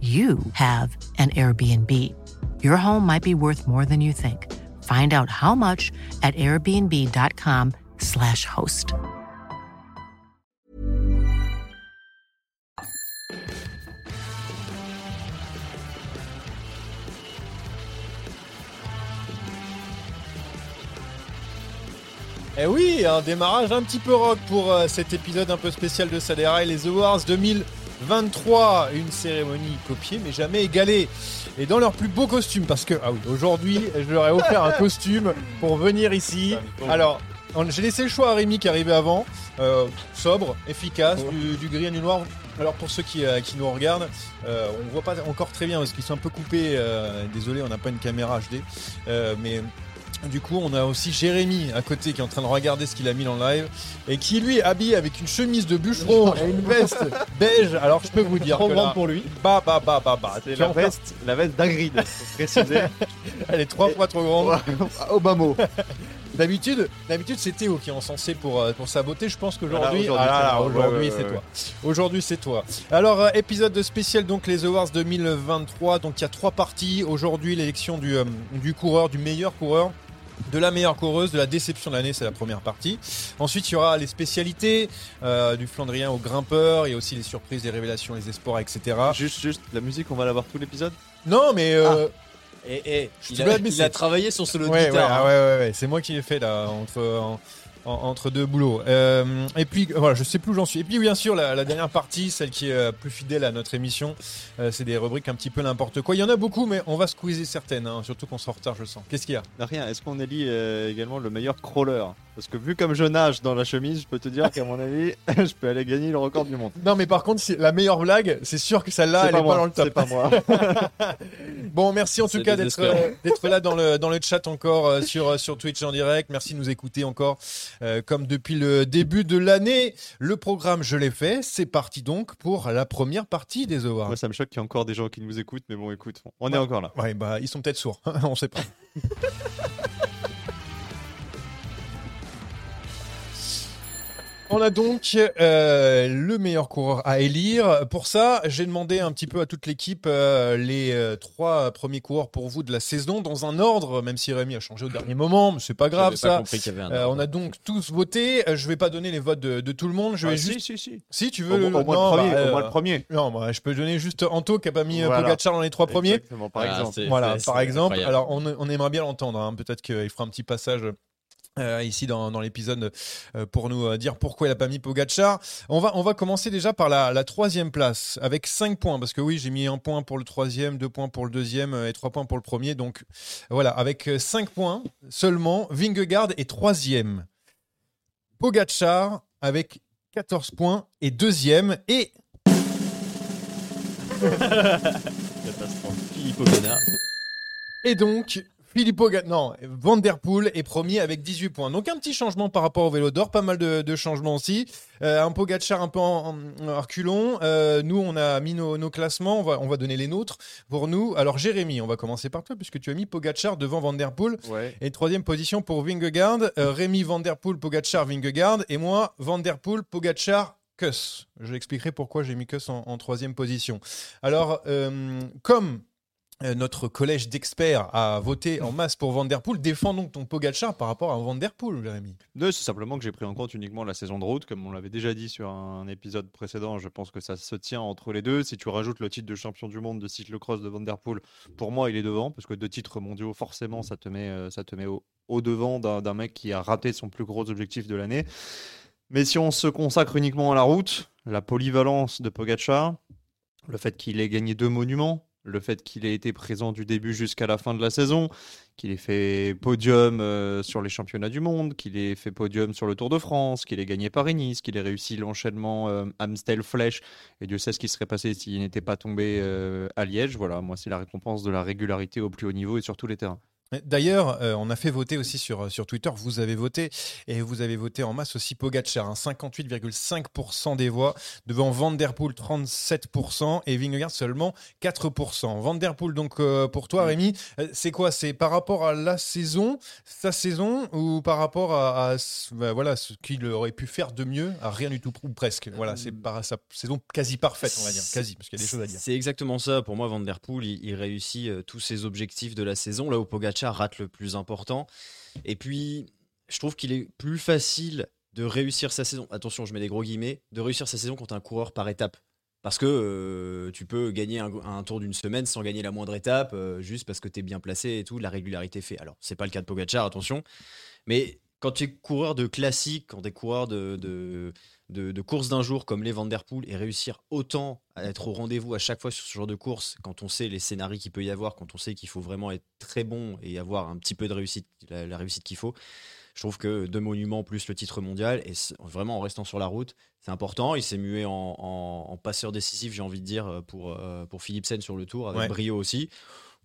you have an Airbnb. Your home might be worth more than you think. Find out how much at airbnb.com/slash host. Eh oui, un démarrage un petit peu rock pour euh, cet épisode un peu spécial de Sadera et les Awards 2023. Une cérémonie copiée mais jamais égalée. Et dans leur plus beau costume, parce que, ah oui, aujourd'hui, je leur ai offert un costume pour venir ici. Alors, j'ai laissé le choix à Rémi qui arrivait avant. Euh, sobre, efficace, du, du gris et du noir. Alors pour ceux qui, euh, qui nous regardent, euh, on voit pas encore très bien parce qu'ils sont un peu coupés. euh, désolé, on n'a pas une caméra HD. Mais du coup, on a aussi Jérémy à côté qui est en train de regarder ce qu'il a mis en live et qui lui est habillé avec une chemise de bûcheron et une veste beige. Alors je peux vous dire Trop que grande là, pour lui. bah bah bah bah bah, C'est la veste, la veste d'Agrid, préciser. elle est trois fois trop grande. Obama. D'habitude, d'habitude c'est Théo qui est encensé pour, euh, pour sa beauté. Je pense qu'aujourd'hui, Voilà, aujourd'hui, ah c'est moi. aujourd'hui Ouais, ouais, c'est ouais, toi. Aujourd'hui c'est toi. Alors euh, épisode spécial donc les Awards 2023. Donc il y a trois parties. Aujourd'hui l'élection du, euh, du coureur, du meilleur coureur. De la meilleure coureuse, de la déception de l'année, c'est la première partie. Ensuite, il y aura les spécialités, euh, du Flandrien au grimpeur, il y a aussi les surprises, les révélations, les espoirs, etc. Juste, juste, la musique, on va l'avoir tout l'épisode? Non, mais euh, Et, il, a, blague, mais il c'est- a travaillé sur solo de Ouais, ouais, guitare. ah hein. ouais, ouais, ouais, c'est moi qui l'ai fait là, entre, en- en- entre deux boulots. Euh, et puis, voilà, je sais plus où j'en suis. Et puis, bien sûr, la, la dernière partie, celle qui est euh, plus fidèle à notre émission, euh, c'est des rubriques un petit peu n'importe quoi. Il y en a beaucoup, mais on va squeezer certaines, hein, surtout qu'on sort en retard, je sens. Qu'est-ce qu'il y a? Rien, est-ce qu'on élit euh, également le meilleur crawler? Parce que vu comme je nage dans la chemise, je peux te dire qu'à mon avis, je peux aller gagner le record du monde. Non, mais par contre, la meilleure blague, c'est sûr que celle-là, C'est elle pas est moi, pas dans le top. C'est pas moi. Bon, merci en tout cas d'être euh, d'être là dans le dans le chat encore euh, sur euh, sur Twitch en direct. Merci de nous écouter encore euh, comme depuis le début de l'année. Le programme je l'ai fait. C'est parti donc pour la première partie des Awards. Moi, ça me choque qu'il y ait encore des gens qui nous écoutent, mais bon, écoute, on est encore là. Ouais, bah ils sont peut-être sourds. On sait pas. On a donc euh, le meilleur coureur à élire. Pour ça, j'ai demandé un petit peu à toute l'équipe euh, les euh, trois premiers coureurs pour vous de la saison dans un ordre, même si Rémi a changé au dernier moment, mais c'est pas grave pas ça. compris qu'il y avait un Euh, on a donc tous voté. Je vais pas donner les votes de, de tout le monde. Je vais Ah, juste. Si, si, si. Si tu veux au le. moins non, le premier. bah, au moins le premier. Non, bah, je peux donner juste Anto qui a pas mis Voilà. Pogacar dans les trois premiers. Exactement, par Voilà, exemple. Voilà, par exemple. incroyable. Alors, on, on aimerait bien l'entendre. hein. Peut-être qu'il fera un petit passage. Euh, ici dans, dans l'épisode euh, pour nous euh, dire pourquoi il a pas mis Pogachar. On va, on va commencer déjà par la, la troisième place avec 5 points parce que oui j'ai mis un point pour le troisième, deux points pour le deuxième et trois points pour le premier. Donc voilà avec 5 points seulement, Vingegaard est troisième. Pogachar avec 14 points et deuxième et Catastrophe. Philippe Ogana. Et donc, Filippo non, Van Der Poel est premier avec 18 points. Donc un petit changement par rapport au vélo d'or, pas mal de, de changements aussi. Euh, un Pogacar un peu en, en-. Euh, nous, on a mis nos, nos classements, on va, on va donner les nôtres pour nous. Alors Jérémy, on va commencer par toi puisque tu as mis Pogacar devant Van Der Poel. Ouais. Et troisième position pour Vingegaard, euh, Rémi Van Der Poel, Pogacar, Vingegaard. Et moi, Van Der Poel, Pogacar, Kuss. Je l'expliquerai pourquoi j'ai mis Kuss en, en troisième position. Alors, comme euh, notre collège d'experts a voté en masse pour Van Der Poel, défends donc ton Pogacar par rapport à Van Der Poel, Jérémy. C'est simplement que j'ai pris en compte uniquement la saison de route, comme on l'avait déjà dit sur un épisode précédent. Je pense que ça se tient entre les deux. Si tu rajoutes le titre de champion du monde de cyclocross de Van Der Poel, pour moi, il est devant, parce que deux titres mondiaux, forcément, ça te met, euh, au, devant d'un d'un mec qui a raté son plus gros objectif de l'année. Mais si on se consacre uniquement à la route, la polyvalence de Pogacar, le fait qu'il ait gagné deux monuments, le fait qu'il ait été présent du début jusqu'à la fin de la saison, qu'il ait fait podium euh, sur les championnats du monde, qu'il ait fait podium sur le Tour de France, qu'il ait gagné Paris-Nice, qu'il ait réussi l'enchaînement euh, Amstel-Flèche, et Dieu sait ce qui serait passé s'il n'était pas tombé euh, à Liège. Voilà, moi c'est la récompense de la régularité au plus haut niveau et sur tous les terrains. D'ailleurs, euh, on a fait voter aussi sur, sur Twitter, vous avez voté, et vous avez voté en masse aussi Pogacar, hein, 58,5% des voix, devant Van Der Poel 37% et Vingegaard seulement 4%. Van Der Poel, donc euh, pour toi Rémi, euh, c'est quoi? C'est par rapport à la saison, sa saison, ou par rapport à, bah, voilà, ce qu'il aurait pu faire de mieux? À rien du tout, ou presque Voilà, c'est par sa saison quasi parfaite, on va dire, quasi, parce qu'il y a des choses à dire. C'est exactement ça. Pour moi, Van Der Poel, il, il réussit euh, tous ses objectifs de la saison, là où Pogacar rate le plus important. Et puis, je trouve qu'il est plus facile de réussir sa saison. Attention, je mets des gros guillemets, de réussir sa saison quand un coureur par étape. Parce que euh, tu peux gagner un, tour d'une semaine sans gagner la moindre étape, euh, juste parce que tu es bien placé et tout, la régularité fait. Alors, c'est pas le cas de Pogacar, attention. Mais quand tu es coureur de classique, quand tu es coureur de, de, de course d'un jour comme les Van Der Poel et réussir autant à être au rendez-vous à chaque fois sur ce genre de course, quand on sait les scénarios qu'il peut y avoir, quand on sait qu'il faut vraiment être très bon et avoir un petit peu de réussite, la, la réussite qu'il faut, je trouve que deux monuments plus le titre mondial, et vraiment en restant sur la route, c'est important. Il s'est mué en, en- en passeur décisif, j'ai envie de dire, pour, euh, pour Philipsen sur le tour, avec Ouais. brio aussi.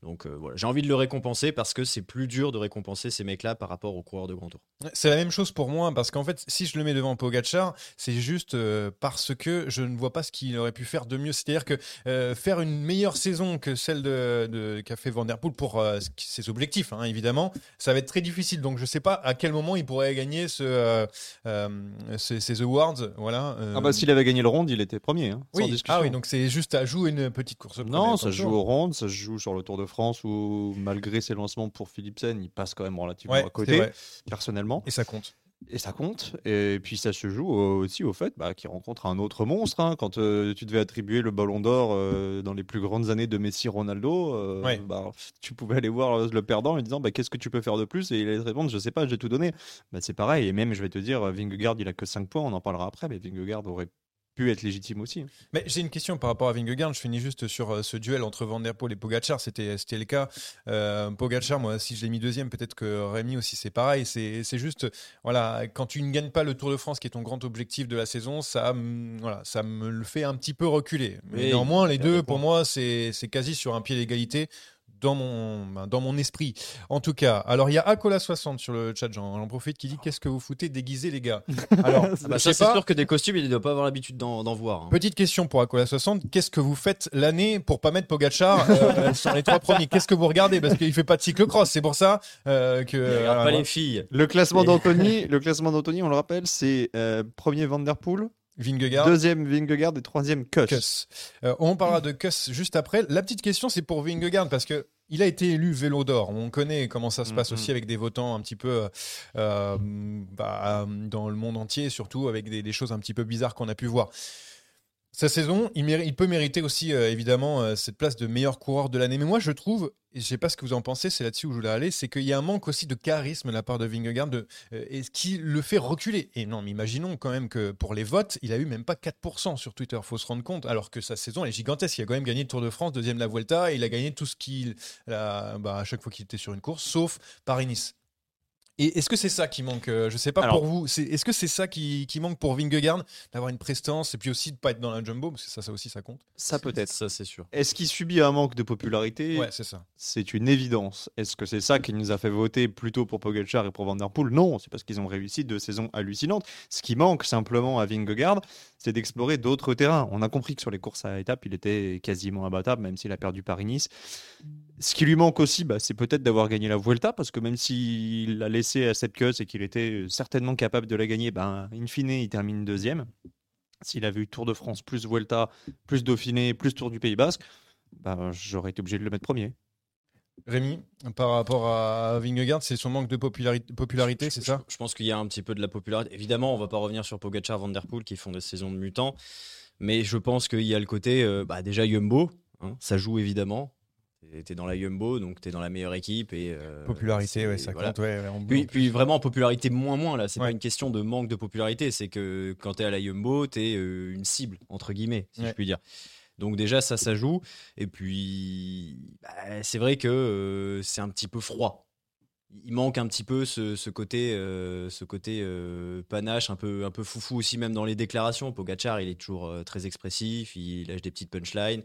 Donc euh, voilà, j'ai envie de le récompenser parce que c'est plus dur de récompenser ces mecs-là par rapport aux coureurs de grand tour. C'est la même chose pour moi, parce qu'en fait, si je le mets devant Pogacar, c'est juste euh, parce que je ne vois pas ce qu'il aurait pu faire de mieux. C'est-à-dire que euh, faire une meilleure saison que celle de, de- qu'a fait Van Der Poel pour euh, ses objectifs, hein, évidemment, ça va être très difficile. Donc je ne sais pas à quel moment il pourrait gagner ce, euh, euh, ces, ces awards. Voilà. euh. Ah bah s'il avait gagné le round, il était premier, hein, sans oui. discussion. Ah oui, donc c'est juste à jouer une petite course. Non, ça se joue au round, ça se joue sur le Tour de France où malgré ses lancements pour Philipsen, il passe quand même relativement Ouais, à côté, personnellement. Et ça compte. Et ça compte. Et puis ça se joue aussi au fait bah, qu'il rencontre un autre monstre. hein. Quand euh, tu devais attribuer le Ballon d'Or euh, dans les plus grandes années de Messi, Ronaldo, euh, Ouais. bah, tu pouvais aller voir le perdant en disant bah, qu'est-ce que tu peux faire de plus? Et il allait te répondre je sais pas, j'ai tout donné. Bah, c'est pareil. Et même je vais te dire, Vingegaard il a que 5 points, on en parlera après, mais Vingegaard aurait pu être légitime aussi. Mais j'ai une question par rapport à Vingegaard. Je finis juste sur euh, ce duel entre Van Der Poel et Pogacar. C'était c'était le cas. Euh, Pogacar, moi, si je l'ai mis deuxième, peut-être que Rémi aussi, c'est pareil. C'est juste, voilà, quand tu ne gagnes pas le Tour de France, qui est ton grand objectif de la saison, ça, me- voilà, ça me le fait un petit peu reculer. Mais néanmoins, les deux, pour moi, c'est quasi sur un pied d'égalité. Dans mon, ben, dans mon esprit. En tout cas, alors il y a Acola60 sur le chat, j'en j'en profite, qui dit Qu'est-ce que vous foutez déguisé, les gars? Alors, Ah bah c'est sûr que des costumes, il ne doit pas avoir l'habitude d'en voir. hein. Petite question pour Acola 60. Qu'est-ce que vous faites l'année pour pas mettre Pogachar euh, sur les trois premiers? Qu'est-ce que vous regardez? Parce qu'il fait pas de cyclocross. C'est pour ça euh, que. Il regarde voilà, pas moi, les filles. Le classement d'Anthony, le classement d'Anthony, on le rappelle, c'est euh, premier Van Der Poel, Vingegaard. deuxième Vingegaard et troisième Kuss. Kuss. Euh, on parlera de Kuss juste après. La petite question, c'est pour Vingegaard parce que. Il a été élu vélo d'or. On connaît comment ça se passe Mhm. aussi avec des votants un petit peu euh, bah, dans le monde entier, surtout avec des, des choses un petit peu bizarres qu'on a pu voir. Sa saison, il, il peut mériter aussi euh, évidemment euh, cette place de meilleur coureur de l'année. Mais moi, je trouve, et je sais pas ce que vous en pensez, c'est là-dessus où je voulais aller, c'est qu'il y a un manque aussi de charisme de la part de Vingegaard, euh, et ce qui le fait reculer. Et non, mais imaginons quand même que pour les votes, il a eu même pas 4% sur Twitter. Faut se rendre compte, alors que sa saison elle est gigantesque. Il a quand même gagné le Tour de France, deuxième la Vuelta, et il a gagné tout ce qu'il, a- bah, à chaque fois qu'il était sur une course, sauf Paris-Nice. Et est-ce que c'est ça qui manque euh, Je sais pas Alors- pour vous. Est-ce que c'est ça qui, qui manque pour Vingegaard D'avoir une prestance et puis aussi de pas être dans la jumbo Parce que ça, ça aussi, ça compte? Ça peut-être. Ça, c'est sûr. Est-ce qu'il subit un manque de popularité? Ouais, c'est ça. C'est une évidence. Est-ce que c'est ça qui nous a fait voter plutôt pour Pogacar et pour Van Der Poel? Non, c'est parce qu'ils ont réussi deux saisons hallucinantes. Ce qui manque simplement à Vingegaard, c'est d'explorer d'autres terrains. On a compris que sur les courses à étapes, il était quasiment imbattable, même s'il a perdu Paris-Nice. Ce qui lui manque aussi, bah, c'est peut-être d'avoir gagné la Vuelta, parce que même s'il l'a laissé à cette queue et qu'il était certainement capable de la gagner, ben, in fine, il termine deuxième. S'il avait eu Tour de France plus Vuelta, plus Dauphiné, plus Tour du Pays Basque, bah, j'aurais été obligé de le mettre premier. Rémi, par rapport à Vingegaard, c'est son manque de popularité, popularité c'est ça? Je pense qu'il y a un petit peu de la popularité. Évidemment, on va pas revenir sur Pogacar, Van Der Poel qui font des saisons de mutants, mais je pense qu'il y a le côté euh, bah, déjà Jumbo, hein, ça joue évidemment. T'es- dans la Jumbo, donc t'es dans la meilleure équipe et euh, Popularité, ouais, ça voilà. compte. Ouais, Puis, vraiment popularité moins moins là, c'est Ouais. pas une question de manque de popularité, c'est que quand t'es à la Jumbo, t'es euh, une cible entre guillemets, si je puis dire. Donc déjà ça ça joue et puis bah, c'est vrai que euh, c'est un petit peu froid. Il manque un petit peu ce, ce côté euh, ce côté euh, panache un peu un peu foufou aussi même dans les déclarations. Pogacar il est toujours euh, très expressif, il lâche des petites punchlines.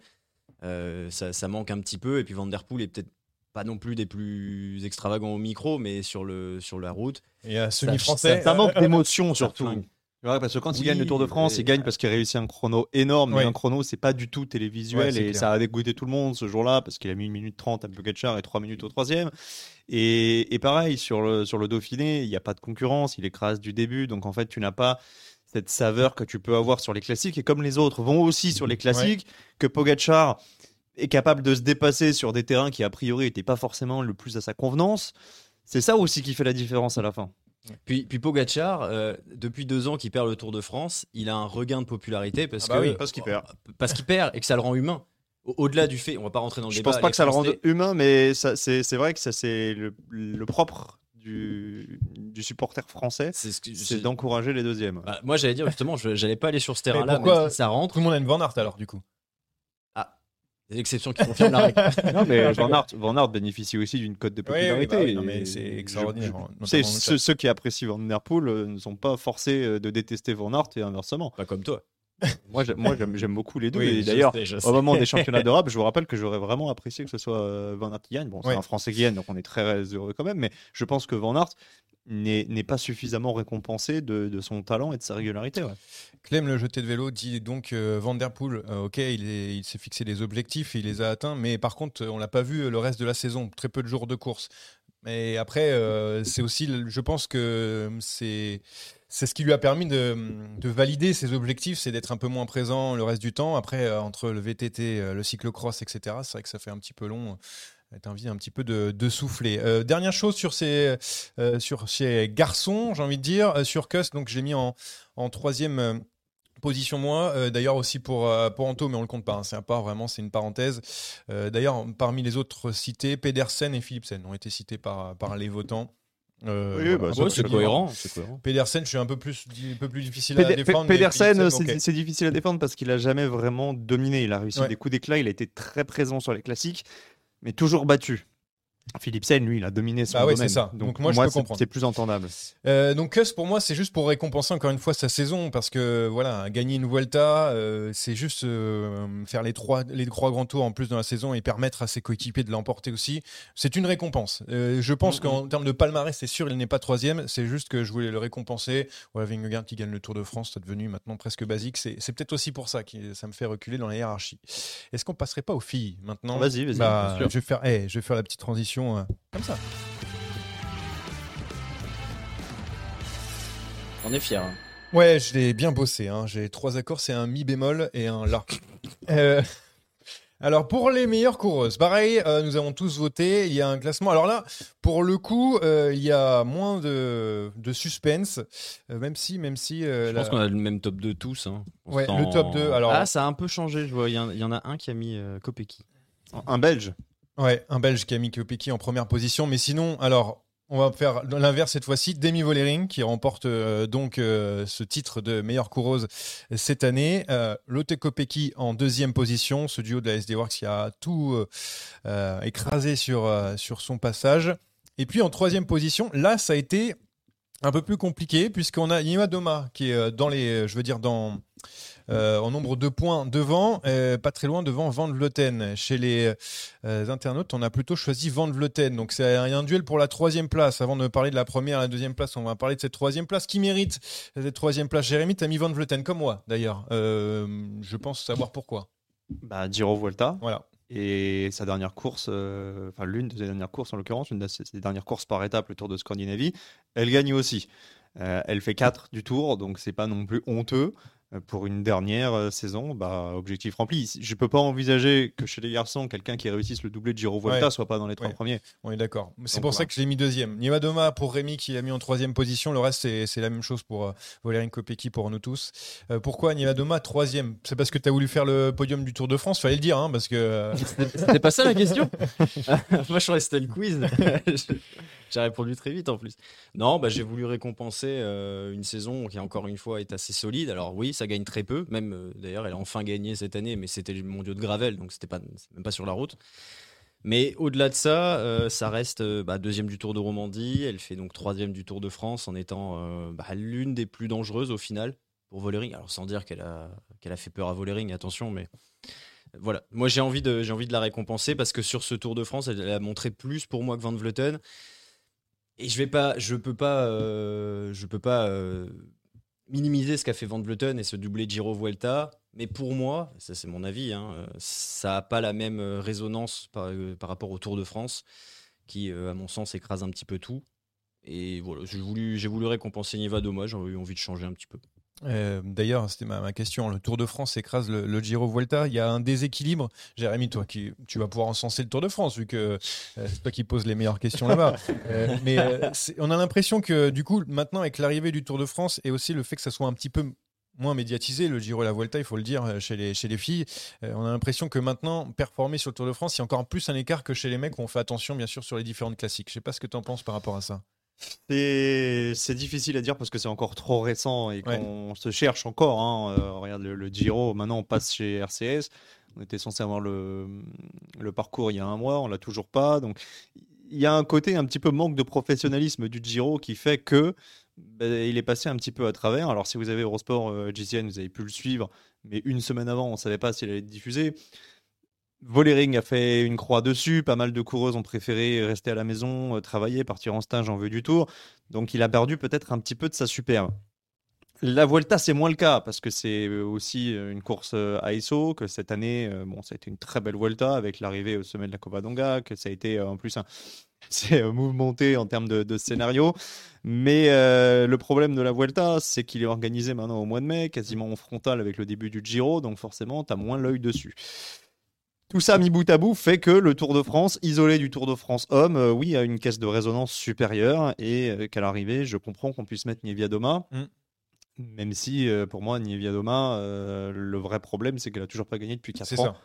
Euh, ça, ça manque un petit peu et puis Van Der Poel est peut-être pas non plus des plus extravagants au micro, mais sur, le, sur la route, Et à ça- semi-français. Ça manque d'émotion surtout. Parce que quand il gagne le Tour de France, et- il gagne parce qu'il réussit un chrono énorme. Mais un chrono, c'est pas du tout télévisuel et clair. ça a dégoûté tout le monde ce jour-là parce qu'il a mis 1 minute 30 à Pogacar et 3 minutes au troisième. Et, et pareil, sur le, sur le Dauphiné, il n'y a pas de concurrence, il écrase du début. Donc en fait, tu n'as pas cette saveur que tu peux avoir sur les classiques. Et comme les autres vont aussi sur les classiques, que Pogacar est capable de se dépasser sur des terrains qui a priori n'étaient pas forcément le plus à sa convenance, c'est ça aussi qui fait la différence à la fin. Puis, puis Pogacar, euh, depuis deux ans qu'il perd le Tour de France, il a un regain de popularité parce Ah bah que oui. Parce qu'il perd. parce qu'il perd et que ça le rend humain. Au- Au-delà du fait, on va pas rentrer dans le Je débat. pense pas que ça le rende humain, mais c'est, c'est vrai que ça c'est le, le propre du, du supporter français, C'est d'encourager les deuxièmes. Bah, moi, j'allais dire justement, je j'allais pas aller sur ce terrain-là, mais, ça rentre. Tout le monde a une Van Aert alors, du coup? Des exceptions qui confirment la règle. non, mais Van Aert, Van Aert bénéficie aussi d'une cote de Oui, oui, popularité. bah oui, non, mais c'est extraordinaire, je- le ceux, ceux qui apprécient Van Der Poel euh, ne sont pas forcés euh, de détester Van Aert et inversement. Pas comme toi. Moi, j'aime, moi, j'aime, j'aime beaucoup les deux. Oui, et d'ailleurs, au moment des championnats d'Europe, je vous rappelle que j'aurais vraiment apprécié que ce soit euh, Van Aert qui gagne. Bon, c'est un Français qui gagne, donc on est très heureux quand même. Mais je pense que Van Aert n'est, pas suffisamment récompensé de, son talent et de sa régularité. Clem, le jeté de vélo, dit donc euh, euh, ok, il, est- il s'est fixé des objectifs, il les a atteints, mais par contre, on l'a pas vu euh, le reste de la saison, très peu de jours de course. Mais après, euh, c'est aussi, je pense que c'est c'est ce qui lui a permis de, de valider ses objectifs, c'est d'être un peu moins présent le reste du temps. Après, entre le VTT, le cyclocross, etc., c'est vrai que ça fait un petit peu long. T'as envie un petit peu de, de souffler. Euh, dernière chose sur ces, euh, sur ces garçons, j'ai envie de dire, euh, sur Kuss, donc je l'ai mis en, en troisième position moi. Euh, D'ailleurs aussi pour, euh, pour Anto, mais on le compte pas. hein, c'est un part vraiment, c'est une parenthèse. Euh, D'ailleurs, parmi les autres cités, Pedersen et Philipsen ont été cités par, par les votants. Euh, Oui, bah, peu c'est cohérent. Pedersen, je suis un peu plus, un peu plus difficile à défendre. Pedersen, c'est difficile à défendre parce qu'il a jamais vraiment dominé. Il a réussi Ouais. des coups d'éclat, il a été très présent sur les classiques, mais toujours battu. Philipsen, lui, il a dominé son Bah ouais, domaine. c'est ça. Donc, Donc moi, je peux c'est- comprendre. c'est plus entendable. Euh, donc Kuss pour moi c'est juste pour récompenser encore une fois sa saison parce que voilà gagner une Vuelta euh, c'est juste euh, faire les trois les trois grands tours en plus dans la saison et permettre à ses coéquipiers de l'emporter aussi c'est une récompense je pense Mhm. qu'en termes de palmarès c'est sûr il n'est pas troisième c'est juste que je voulais le récompenser voilà Vingegaard qui gagne le Tour de France c'est devenu maintenant presque basique c'est peut-être aussi pour ça que ça me fait reculer dans la hiérarchie est-ce qu'on passerait pas aux filles maintenant? Vas-y, vas-y, Bah, je vais faire eh, je vais faire la petite transition euh, comme ça On est fiers. hein. Ouais, je l'ai bien bossé. hein. J'ai trois accords, c'est un mi bémol et un la. Euh, alors pour les meilleures coureuses, pareil, euh, nous avons tous voté. Il y a un classement. Alors là, pour le coup, euh, il y a moins de, de suspense, euh, même si, même si. euh, Je la- pense qu'on a le même top 2 tous. hein. Ouais, le top 2, alors- Ah, ça a un peu changé. Je vois, il y, en- il y en a un qui a mis euh, Kopecky. Un Belge. Ouais, un Belge qui a mis Kopecky en première position. Mais sinon, alors, on va faire l'inverse cette fois-ci. Demi Vollering qui remporte euh, donc euh, ce titre de meilleure coureuse cette année. Euh, Lotte Kopecky en deuxième position. Ce duo de la SD Works qui a tout euh, écrasé sur son passage. Et puis en troisième position, là, ça a été un peu plus compliqué puisqu'on a Nima Doma qui est euh, dans les, je veux dire dans euh, en nombre de points devant, euh, pas très loin devant Van Vleuten. Chez les euh, internautes, on a plutôt choisi Van Vleuten. Donc c'est un, duel pour la troisième place. Avant de parler de la première et la deuxième place, on va parler de cette troisième place. Qui mérite cette troisième place Jérémy, t'as mis Van Vleuten comme moi d'ailleurs. Je pense savoir pourquoi. Bah, Giro Vuelta. Voilà. Et sa dernière course, euh, enfin l'une de ses dernières courses en l'occurrence, une de ses dernières courses par étape, le Tour de Scandinavie, elle gagne aussi. Euh, elle fait 4 du Tour, donc c'est pas non plus honteux. Euh, Pour une dernière euh, saison, bah, objectif rempli. Je peux pas envisager que chez les garçons, quelqu'un qui réussisse le doublé de Giro Ouais. soit pas dans les trois Ouais. premiers. On est d'accord. C'est pour ça que je l'ai mis deuxième. Nima Doma pour Rémi qui l'a mis en troisième position. Le reste, c'est la même chose pour euh, Kopecky pour nous tous. Euh, pourquoi Nima Doma troisième? C'est parce que tu as voulu faire le podium du Tour de France Fallait le dire, hein, parce que. euh, C'était pas ça la question Moi, je c'était le quiz. J'ai répondu très vite en plus. Non, bah, j'ai voulu récompenser euh, une saison qui, encore une fois, est assez solide. Alors, oui, ça gagne très peu. Même, euh, d'ailleurs, elle a enfin gagné cette année, mais c'était le mondiaux de Gravel, donc c'était pas, même pas sur la route. Mais au-delà de ça, euh, ça reste euh, bah, deuxième du Tour de Romandie. Elle fait donc troisième du Tour de France en étant bah, l'une des plus dangereuses au final pour Vollering. Alors, sans dire qu'elle a, fait peur à Vollering, attention, mais voilà, moi j'ai envie, de, j'ai envie de la récompenser parce que sur ce Tour de France, elle a montré plus pour moi que Van Vleuten. Et je vais pas, je peux pas, euh, je peux pas minimiser ce qu'a fait Van Vleuten et ce doublé Giro Vuelta. Mais pour moi, ça c'est mon avis, hein, euh, ça a pas la même euh, résonance par, euh, par rapport au Tour de France, qui, à mon sens, écrase un petit peu tout. Et voilà, j'ai voulu, récompenser Niva Doma, j'ai eu envie de changer un petit peu. Euh, D'ailleurs, c'était ma, ma question. Le Tour de France écrase le, le Giro Vuelta. Il y a un déséquilibre. Jérémy, toi, qui, tu vas pouvoir encenser le Tour de France, vu que euh, c'est toi qui poses les meilleures questions là-bas. Euh, mais on a l'impression que, du coup, maintenant, avec l'arrivée du Tour de France et aussi le fait que ça soit un petit peu moins médiatisé, le Giro et la Vuelta, il faut le dire, chez les, chez les filles, euh, on a l'impression que maintenant, performer sur le Tour de France, il y a encore plus un écart que chez les mecs où on fait attention, bien sûr, sur les différentes classiques. Je sais pas ce que tu en penses par rapport à ça. C'est difficile à dire parce que c'est encore trop récent et Ouais. qu'on se cherche encore. hein. Euh, regarde le, le Giro, maintenant on passe chez RCS. On était censé avoir le, le parcours il y a un mois, on l'a toujours pas. Donc il y a un côté un petit peu manque de professionnalisme du Giro qui fait que ben, il est passé un petit peu à travers. Alors si vous avez Eurosport euh, GCN, vous avez pu le suivre, mais une semaine avant, on ne savait pas s'il allait être diffusé. Vollering a fait une croix dessus. Pas mal de coureuses ont préféré rester à la maison, euh, travailler, partir en stage en vue du tour. Donc il a perdu peut-être un petit peu de sa superbe. La Vuelta, c'est moins le cas parce que c'est euh, aussi euh, une course euh, ASO. Que cette année, bon, ça a été une très belle Vuelta avec l'arrivée au sommet de la Covadonga. Que ça a été en plus un. C'est mouvementé en termes de, scénario. Mais le problème de la Vuelta, c'est qu'il est organisé maintenant au mois de mai, quasiment en frontal avec le début du Giro. Donc forcément, tu as moins l'œil dessus. Tout ça mis bout à bout fait que le Tour de France, isolé du Tour de France homme, euh, oui, a une caisse de résonance supérieure et euh, qu'à l'arrivée, je comprends qu'on puisse mettre Nievia Doma. Mm. Même si, euh, pour moi, Nievia Doma, le vrai problème, c'est qu'elle a toujours pas gagné depuis 4 C'est ans. ça.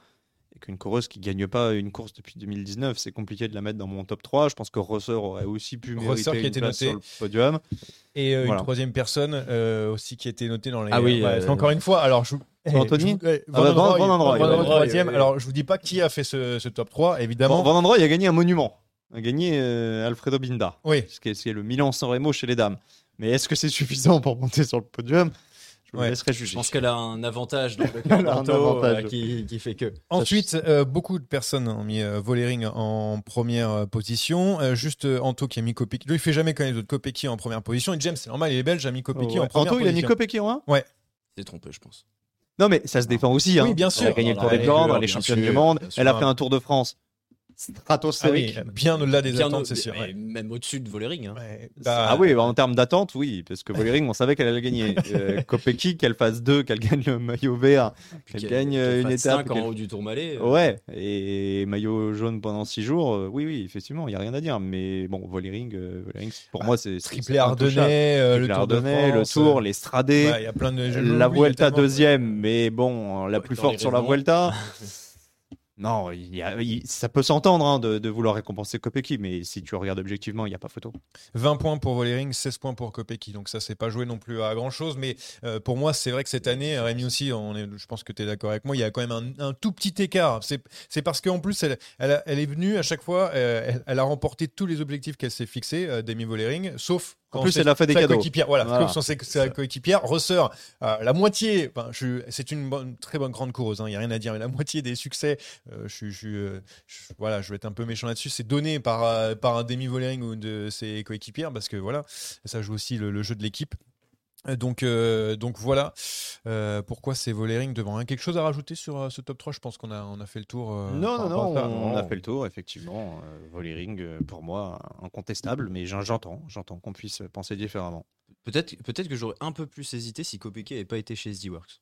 Et qu'une coureuse qui gagne pas une course depuis 2019, c'est compliqué de la mettre dans mon top 3. Je pense que Rosser aurait aussi pu Rosser mériter qui une été place noté. sur le podium. Et euh, Voilà. une troisième personne euh, aussi qui a été notée dans les. Ah oui, Ouais, euh, encore une fois. Alors, je. eh, Anthony eh, Ah bah, troisième. Alors, je vous dis pas qui a fait ce, ce top 3, évidemment. Van, Van Androoy a gagné un monument. A gagné euh, Alfredo Binda. Oui. ce qui est, ce qui est le Milan-San Remo chez les dames. Mais est-ce que c'est suffisant pour monter sur le podium? Je Ouais. laisserai Je juger. pense qu'elle a un avantage dans le Elle a un Canto avantage. euh, qui, qui fait que. Ensuite, euh, beaucoup de personnes ont mis euh, Vollering en première euh, position. Euh, juste euh, Anto qui a mis Kopecky. Lui, il fait jamais quand les autres Kopecky en première position. Et James, c'est normal, il est belge, a mis Kopecky Ouais. en première Anto, il a mis position. Kopecky en 1 C'est trompé, je pense. Non, mais ça se défend aussi. Hein. Oui, bien sûr. Elle a gagné le Tour la des Flandres, championne sûr, du monde. Elle a fait un Tour de France Ah oui, stratosphérique. bien au-delà des Bien attentes, au- c'est sûr. ouais. Même au-dessus de Vollering. hein. Ouais, Ah bah, oui, bah, en termes d'attente, oui, parce que Vollering, on savait qu'elle allait gagner. Euh, Kopecky, qu'elle fasse deux, qu'elle gagne le maillot vert, Puis qu'elle qu'elle- gagne euh, qu'elle une étape. cinq en qu'elle- haut du Tourmalet. euh, Ouais, et maillot jaune pendant six jours, euh, oui, oui, effectivement, il n'y a rien à dire. Mais bon, Vollering, euh, pour Bah, moi, c'est. Triplé intouchable. Ardennais, euh, le Tour de Ardennais, le Tour, euh, les Stradés. Il y a plein de. La Vuelta deuxième, mais bon, la plus forte sur la. Vuelta. Non, ça peut s'entendre hein, de, vouloir récompenser Kopecky, mais si tu regardes objectivement, il n'y a pas photo. 20 points pour Volering, 16 points pour Kopecky. Donc ça, c'est pas joué non plus à grand chose. Mais euh, pour moi, c'est vrai que cette année, Rémi aussi, on est, je pense que tu es d'accord avec moi, il y a quand même un, tout petit écart. C'est parce qu'en plus, elle, est venue à chaque fois, euh, elle, elle a remporté tous les objectifs qu'elle s'est fixés, euh, Demi Volering, sauf. En plus, c'est elle a fait des cadeaux. coéquipière. Voilà, Voilà. sa coéquipière ressort euh, la moitié. je- c'est une bonne- très bonne grande coureuse, il n'y a rien à dire, mais la moitié des succès, euh, je, je, euh, je- voilà, je vais être un peu méchant là-dessus, c'est donné par, par un Demi Volering ou de ses coéquipières, parce que voilà, ça joue aussi le, le jeu de l'équipe. Donc, euh, donc voilà Euh, pourquoi c'est Volering devant. hein. Quelque chose à rajouter sur euh, ce top 3 Je pense qu'on a, on a fait le tour. euh, non, non, non, on a fait le tour, effectivement. Euh, Volering, pour moi, incontestable, mais j'en- j'entends, j'entends qu'on puisse penser différemment. Peut-être peut que j'aurais un peu plus hésité si Kopecky n'avait pas été chez SD-Works.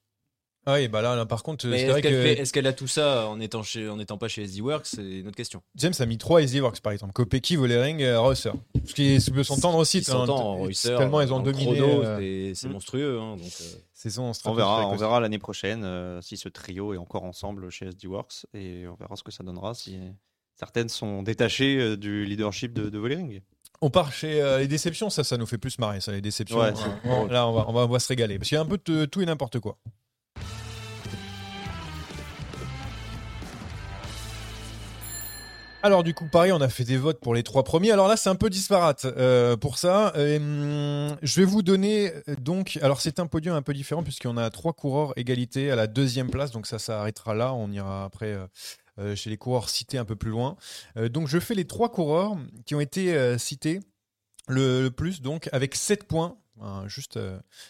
Ah oui, bah là, là, par contre, c'est est-ce vrai qu'elle que fait- est-ce qu'elle a tout ça en étant, chez, en étant pas chez SD-Works C'est une autre question. James a mis 3 Easyworks par exemple. Kopeki, Volering, euh, Russer. Ce qui peut s'entendre aussi. Ils hein, Reusser, tellement ils ont en dominé. chrono, euh, c'est- c'est mm. monstrueux. hein, donc, euh, saison On verra, on verra l'année prochaine euh, si ce trio est encore ensemble chez SD Works et on verra ce que ça donnera si certaines sont détachées euh, du leadership de, de Volering. On part chez euh, les déceptions, ça, ça nous fait plus marrer, ça, les déceptions. Ouais, Euh, c'est bon, drôle. là, on va, on, va, on va se régaler. Parce qu'il y a un peu de tout et n'importe quoi. Alors du coup, pareil, on a fait des votes pour les trois premiers. Alors là, c'est un peu disparate euh, pour ça. Euh, je vais vous donner euh, donc. Alors c'est un podium un peu différent puisqu'on a trois coureurs égalité à la deuxième place. Donc ça, ça arrêtera là. On ira après euh, chez les coureurs cités un peu plus loin. Donc je fais les trois coureurs qui ont été cités le, le plus, donc avec 7 points, hein, juste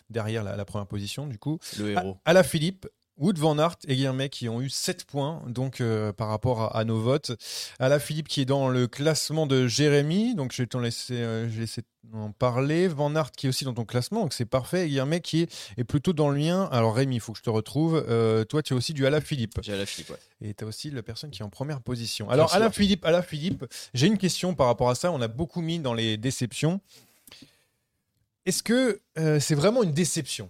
derrière la, la première position du coup. le À, héros. à la Philippe, Wood Van Aert et Guillermet qui ont eu 7 points donc euh, par rapport à, à nos votes. À la Philippe qui est dans le classement de Jérémy, donc je vais t'en laisser, euh, je vais laisser en parler. Van Aert qui est aussi dans ton classement, donc c'est parfait. Et Guillermet qui est, est plutôt dans le lien. Alors Rémi, il faut que je te retrouve. Euh, toi, tu as aussi du à la Philippe. J'ai à la Philippe, ouais. Et tu as aussi la personne qui est en première position. Alors. Alain Philippe, Alain Philippe, j'ai une question par rapport à ça. On a beaucoup mis dans les déceptions. Est-ce que c'est vraiment une déception?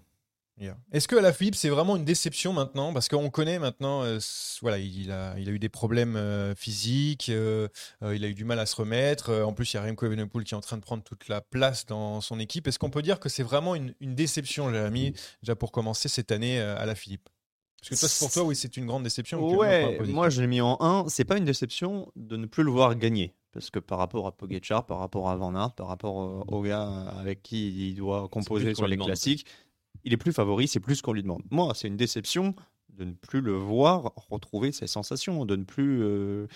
Yeah. Est-ce que Alain Philippe, c'est vraiment une déception maintenant? Parce qu'on connaît maintenant, euh, voilà, il a, il a eu des problèmes euh, physiques, euh, il a eu du mal à se remettre. En plus, il y a Remco Evenepoel qui est en train de prendre toute la place dans son équipe. Est-ce qu'on peut dire que c'est vraiment une, une déception, Jérémy, déjà pour commencer cette année à la Philippe? Parce que toi, pour toi, oui, c'est une grande déception. Ouais, moi je l'ai mis en 1. C'est pas une déception de ne plus le voir gagner. Parce que par rapport à Pogacar, par rapport à Van Aert, par rapport euh, au gars avec qui il doit composer sur les classiques, il est plus favori, c'est plus qu'on lui demande. Moi, c'est une déception de ne plus le voir retrouver ses sensations, de ne plus euh,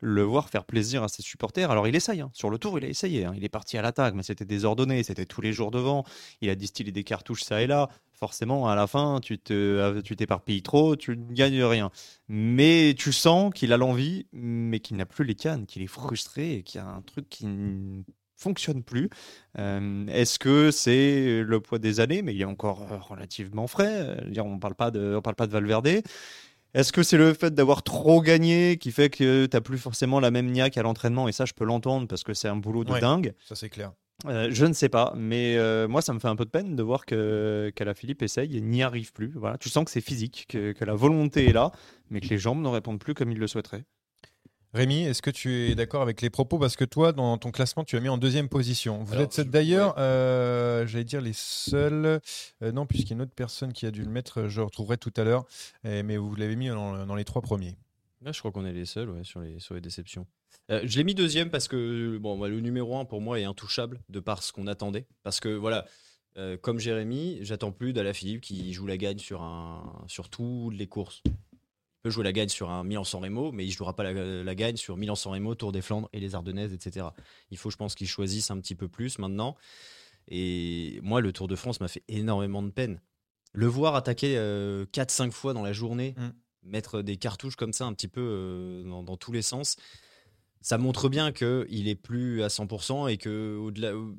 le voir faire plaisir à ses supporters. Alors il essaye, hein. sur le tour il a essayé, hein. il est parti à l'attaque, mais c'était désordonné, c'était tous les jours devant, il a distillé des cartouches ça et là, forcément à la fin tu te tu t'éparpilles trop, tu ne gagnes rien. Mais tu sens qu'il a l'envie, mais qu'il n'a plus les cannes, qu'il est frustré et qu'il y a un truc qui fonctionne plus. Euh, Est-ce que c'est le poids des années, mais il est encore euh, relativement frais. euh, dire, on parle pas de, on parle pas de Valverde. Est-ce que c'est le fait d'avoir trop gagné qui fait que tu n'as plus forcément la même niaque à l'entraînement? Et ça, je peux l'entendre parce que c'est un boulot de Ouais. dingue. Ça, c'est clair. Euh, je ne sais pas, mais euh, moi, ça me fait un peu de peine de voir que qu'Ala Philippe essaye et n'y arrive plus. Voilà, tu sens que c'est physique, que, que la volonté est là, mais que les jambes ne répondent plus comme il le souhaiterait. Rémi, est-ce que tu es d'accord avec les propos? Parce que toi, dans ton classement, tu as mis en deuxième position. Vous Alors, êtes d'ailleurs, euh, j'allais dire, les seuls. euh, non, puisqu'il y a une autre personne qui a dû le mettre, je le retrouverai tout à l'heure. Eh, Mais vous l'avez mis dans, dans les trois premiers. Là, je crois qu'on est les seuls ouais, sur, les, sur les déceptions. Euh, je l'ai mis deuxième parce que bon, bah, le numéro un pour moi est intouchable de par ce qu'on attendait. Parce que voilà, comme Jérémy, j'attends plus d'Alaphilippe qui joue la gagne sur, un, sur toutes les courses. Peut jouer la gagne sur un Milan-San Remo, mais il ne jouera pas la, la gagne sur Milan-San Remo, Tour des Flandres et les Ardennaises, etc. Il faut, je pense, qu'il choisisse un petit peu plus maintenant. Et moi, le Tour de France m'a fait énormément de peine. Le voir attaquer 4-5 fois dans la journée, Mm. mettre des cartouches comme ça un petit peu euh, dans, dans tous les sens, ça montre bien qu'il est plus à 100% et que au-delà au-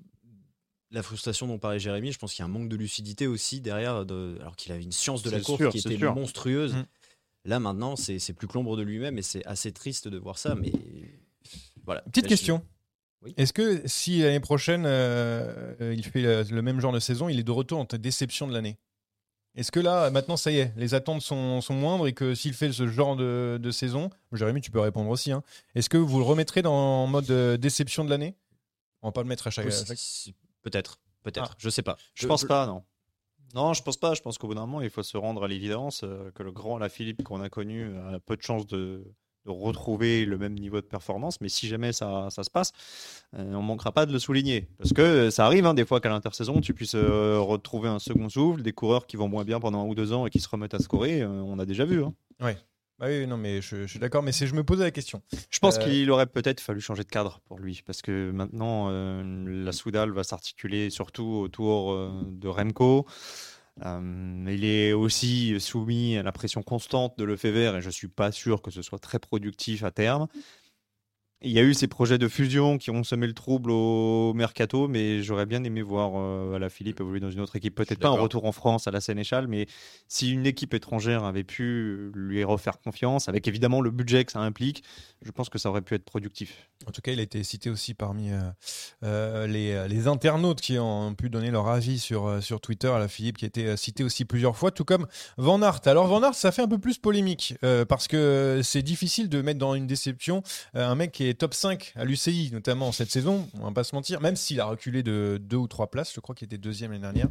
la frustration dont parlait Jérémy, je pense qu'il y a un manque de lucidité aussi derrière, de- alors qu'il avait une science de la course sûr, qui était sûr. monstrueuse. Mm. Là maintenant, c'est plus que l'ombre de lui-même et c'est assez triste de voir ça. Mais voilà. Petite Là, je- question. Oui. Est-ce que si l'année prochaine, euh, euh, il fait le, le même genre de saison, il est de retour ta déception de l'année? Est-ce que là, maintenant, ça y est, les attentes sont, sont moindres et que s'il fait ce genre de, de saison, Jérémy, tu peux répondre aussi, hein, est-ce que vous le remettrez dans en mode euh, déception de l'année? On va pas le mettre à chaque. Peut-être, peut-être. Ah. Je sais pas. Je pense pas, non. Non, je pense pas. Je pense qu'au bout d'un moment, il faut se rendre à l'évidence euh, que le grand Philippe qu'on a connu a peu de chances de, retrouver le même niveau de performance. Mais si jamais ça, se passe, euh, on manquera pas de le souligner. Parce que euh, ça arrive hein, des fois qu'à l'intersaison, tu puisses euh, retrouver un second souffle, des coureurs qui vont moins bien pendant un ou deux ans et qui se remettent à scorer. euh, on a déjà vu. hein. Bah oui, non, mais je, je suis d'accord, mais c'est je me posais la question. Je pense Euh, qu'il aurait peut-être fallu changer de cadre pour lui, parce que maintenant, euh, la Soudal va s'articuler surtout autour euh, de Remco. Il est aussi soumis à la pression constante de Lefebvre et je suis pas sûr que ce soit très productif à terme. Il y a eu ces projets de fusion qui ont semé le trouble au mercato, mais j'aurais bien aimé voir euh, la Philippe évoluer dans une autre équipe. Peut-être pas un retour en France à la Sénéchal, mais si une équipe étrangère avait pu lui refaire confiance, avec évidemment le budget que ça implique, je pense que ça aurait pu être productif. En tout cas, il a été cité aussi parmi euh, euh, les, les internautes qui ont pu donner leur avis sur, sur Twitter à la Philippe, qui a été cité aussi plusieurs fois, tout comme Van Aert. Alors, Van Aert, ça fait un peu plus polémique parce que c'est difficile de mettre dans une déception un mec qui est top 5 à l'UCI, notamment cette saison, on va pas se mentir, même s'il a reculé de deux ou trois places, je crois qu'il était deuxième l'année dernière,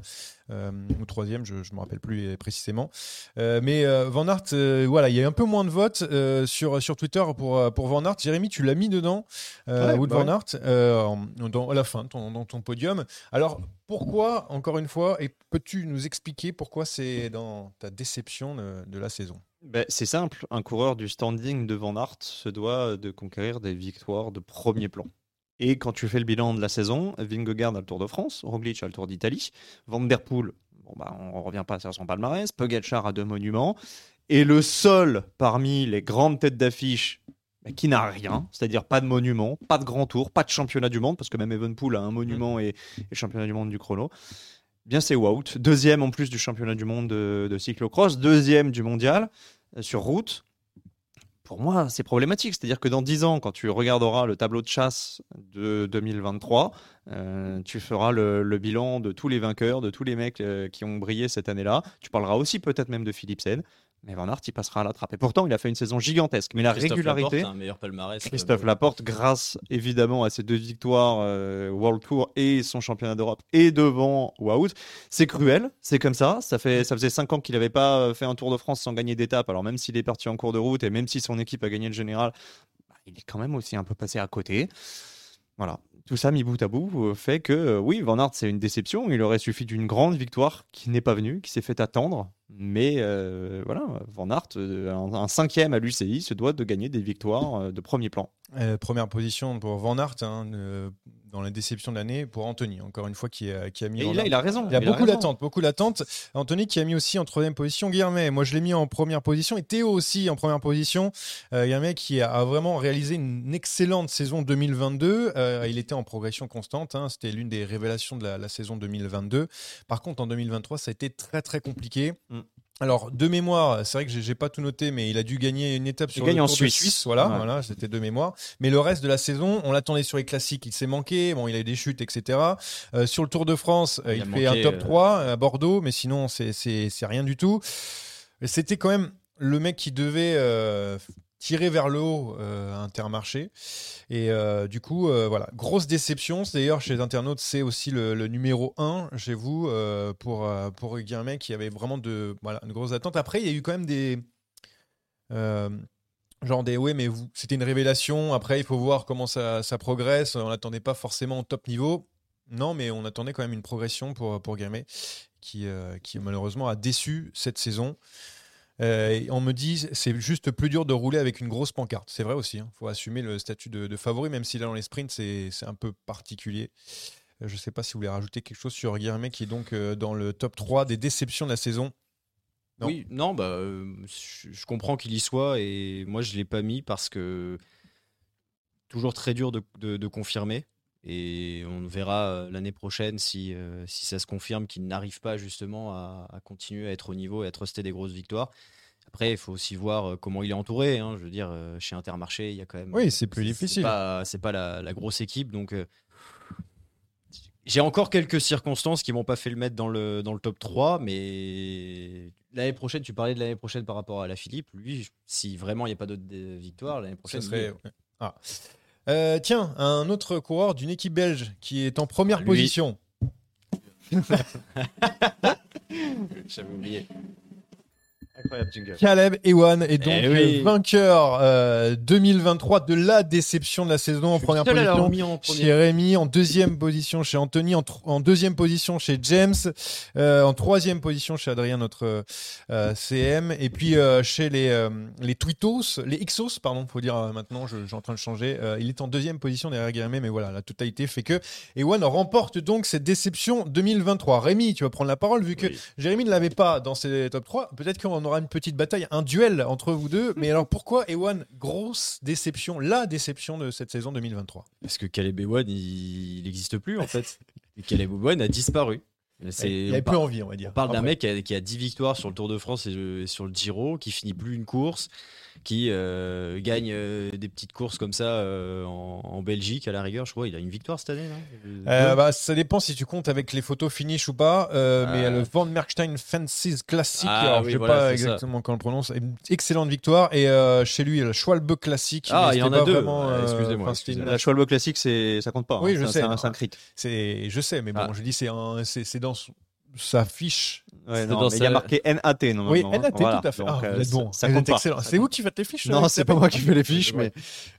euh, ou troisième, je ne me rappelle plus précisément. Euh, mais euh, Van Aert, euh, voilà, il y a un peu moins de votes sur, sur Twitter pour, pour Van Aert. Jérémy, tu l'as mis dedans, Ouais, bah Van ouais. Dans, à la fin, ton- dans ton podium. Alors, pourquoi, encore une fois, et peux-tu nous expliquer pourquoi c'est dans ta déception de, de la saison? Ben, c'est simple, un coureur du standing de Van Aert se doit de conquérir des victoires de premier plan. Et quand tu fais le bilan de la saison, Vingegaard a le Tour de France, Roglic a le Tour d'Italie, Van Der Poel, bon bah, on ne revient pas sur son palmarès, Pogacar a deux monuments, et le seul parmi les grandes têtes d'affiche bah, qui n'a rien, c'est-à-dire pas de monument, pas de grand tour, pas de championnat du monde, parce que même Evenpool a un monument et, et championnat du monde du chrono, bien c'est Wout, deuxième en plus du championnat du monde de, de cyclocross, deuxième du mondial euh, sur route. Pour moi, c'est problématique. C'est-à-dire que dans 10 ans, quand tu regarderas le tableau de chasse de 2023, euh, tu feras le, bilan de tous les vainqueurs, de tous les mecs euh, qui ont brillé cette année-là. Tu parleras aussi peut-être même de Philipsen. Mais Van Aert, il passera à la trappe. Et pourtant, il a fait une saison gigantesque. Mais la Christophe régularité. Laporte un meilleur palmarès. Christophe Euh, Laporte, grâce évidemment à ses deux victoires euh, World Tour et son championnat d'Europe et devant Wout, c'est cruel, c'est comme ça. Ça, fait, ça faisait cinq ans qu'il n'avait pas euh, fait un Tour de France sans gagner d'étape. Alors même s'il est parti en cours de route et même si son équipe a gagné le général, bah, il est quand même aussi un peu passé à côté. Voilà. Tout ça mis bout à bout fait que oui, Van Aert c'est une déception. Il aurait suffi d'une grande victoire qui n'est pas venue, qui s'est fait attendre. Mais euh, voilà, Van Aert, euh, un, un cinquième à l'UCI, se doit de gagner des victoires euh, de premier plan. Euh, Première position pour Van Aert hein, euh, dans la déception de l'année pour Anthony, encore une fois, qui a, qui a mis Et là, Aert. il a raison. Il y a beaucoup d'attentes, beaucoup d'attentes. Anthony qui a mis aussi en troisième position Guillermet. Moi, je l'ai mis en première position et Théo aussi en première position. Guillermet qui a, a vraiment réalisé une excellente saison 2022. Euh, il était en progression constante. hein. C'était l'une des révélations de la, la saison 2022. Par contre, en 2023, ça a été très très compliqué. Mm. Alors, de mémoire, c'est vrai que j'ai pas tout noté, mais il a dû gagner une étape Il sur gagne le en Tour Suisse. de Suisse. Voilà, Ouais. voilà c'était de mémoire. Mais le reste de la saison, on l'attendait sur les classiques. Il s'est manqué. Bon, il a eu des chutes, etc. Euh, sur le Tour de France, euh, il, Il fait manqué, un top euh, 3 à Bordeaux, mais sinon, c'est- rien du tout. C'était quand même le mec qui devait euh, tirer vers le haut euh, Intermarché. Et euh, du coup, euh, voilà, grosse déception. D'ailleurs, chez les internautes, c'est aussi le, numéro 1 chez vous euh, pour, pour qui avait vraiment de, voilà, une grosse attente. Après, il y a eu quand même des. Genre des ouais mais c'était une révélation après il faut voir comment ça, progresse on n'attendait pas forcément au top niveau non mais on attendait quand même une progression pour, pour qui, qui malheureusement a déçu cette saison Euh, on me dit c'est juste plus dur de rouler avec une grosse pancarte. C'est vrai aussi il faut assumer le statut de, favori même si là dans les sprints c'est un peu particulier. Euh, je sais pas si vous voulez rajouter quelque chose sur Guillermet qui est donc euh, dans le top 3 des déceptions de la saison. Oui, non, bah, je, comprends qu'il y soit et moi je l'ai pas mis parce que toujours très dur de confirmer et on verra euh, l'année prochaine si, euh, si ça se confirme qu'il n'arrive pas justement à, à continuer à être au niveau et à truster des grosses victoires. Après, il faut aussi voir euh, comment il est entouré. hein. Je veux dire, chez Intermarché, il y a quand même. Oui, c'est plus difficile. C'est pas, pas la, la grosse équipe, donc euh, J'ai encore quelques circonstances qui m'ont pas fait le mettre dans le, dans le top 3, mais l'année prochaine, tu parlais de l'année prochaine par rapport à la Philippe. Lui, si vraiment il n'y a pas d'autres victoires, l'année Ce prochaine. serait- lui, Ah. Euh, tiens, un autre coureur d'une équipe belge qui est en première Lui. position. J'avais oublié. Incroyable jingle. Caleb Ewan est donc Eh oui. le vainqueur euh, 2023 de la déception de la saison en première position. en premier. Chez Rémi, en deuxième position chez Anthony, en, deuxième position chez James, euh, en troisième position chez Adrien, notre euh, CM, et puis euh, chez les, euh, les Twitos, les Ixos, pardon, faut dire euh, maintenant, je, je suis en train de changer. Euh, il est en deuxième position derrière Guillermet, mais voilà, la totalité fait que Ewan remporte donc cette déception 2023. Rémi, tu vas prendre la parole vu que Oui. Jérémy ne l'avait pas dans ses top 3. Peut-être qu'on aura une petite bataille, un duel entre vous deux. Mais alors pourquoi Ewan, grosse déception, la déception de cette saison 2023 Parce que Caleb Ewan, il n'existe plus en fait. Et Caleb Ewan a disparu. C'est- Il avait peu envie, on va dire. On parle d'un mec qui a, qui a 10 victoires sur le Tour de France et, et sur le Giro, qui finit plus une course, qui euh, gagne euh, des petites courses comme ça euh, en, en Belgique à la rigueur. Je crois il a une victoire cette année. non? Euh, Deux? bah, ça dépend si tu comptes avec les photos finish ou pas. euh, Mais Ah. le Van Merkstein Fences Classic, Ah, alors, oui, je sais voilà, pas c'est ça. exactement comment on le prononce, une excellente victoire. Et euh, chez lui, le Schwalbe Classic. Ah, il y en a deux. Ah, euh, excusez-moi, excusez-moi. La Schwalbe classique, c'est ça compte pas. Oui, hein. je sais. C'est un, un crit. C'est, je sais, mais bon, Ah. je dis c'est dans son- sa fiche. Ouais, C'était non, dans mais il y a marqué NAT normalement. Oui, hein. NAT, Voilà. tout à fait. Donc, ah, euh, vous êtes bon. Ça Vous êtes compte excellent. C'est vous qui faites les fiches Non, euh, c'est pas moi qui fais les fiches, mais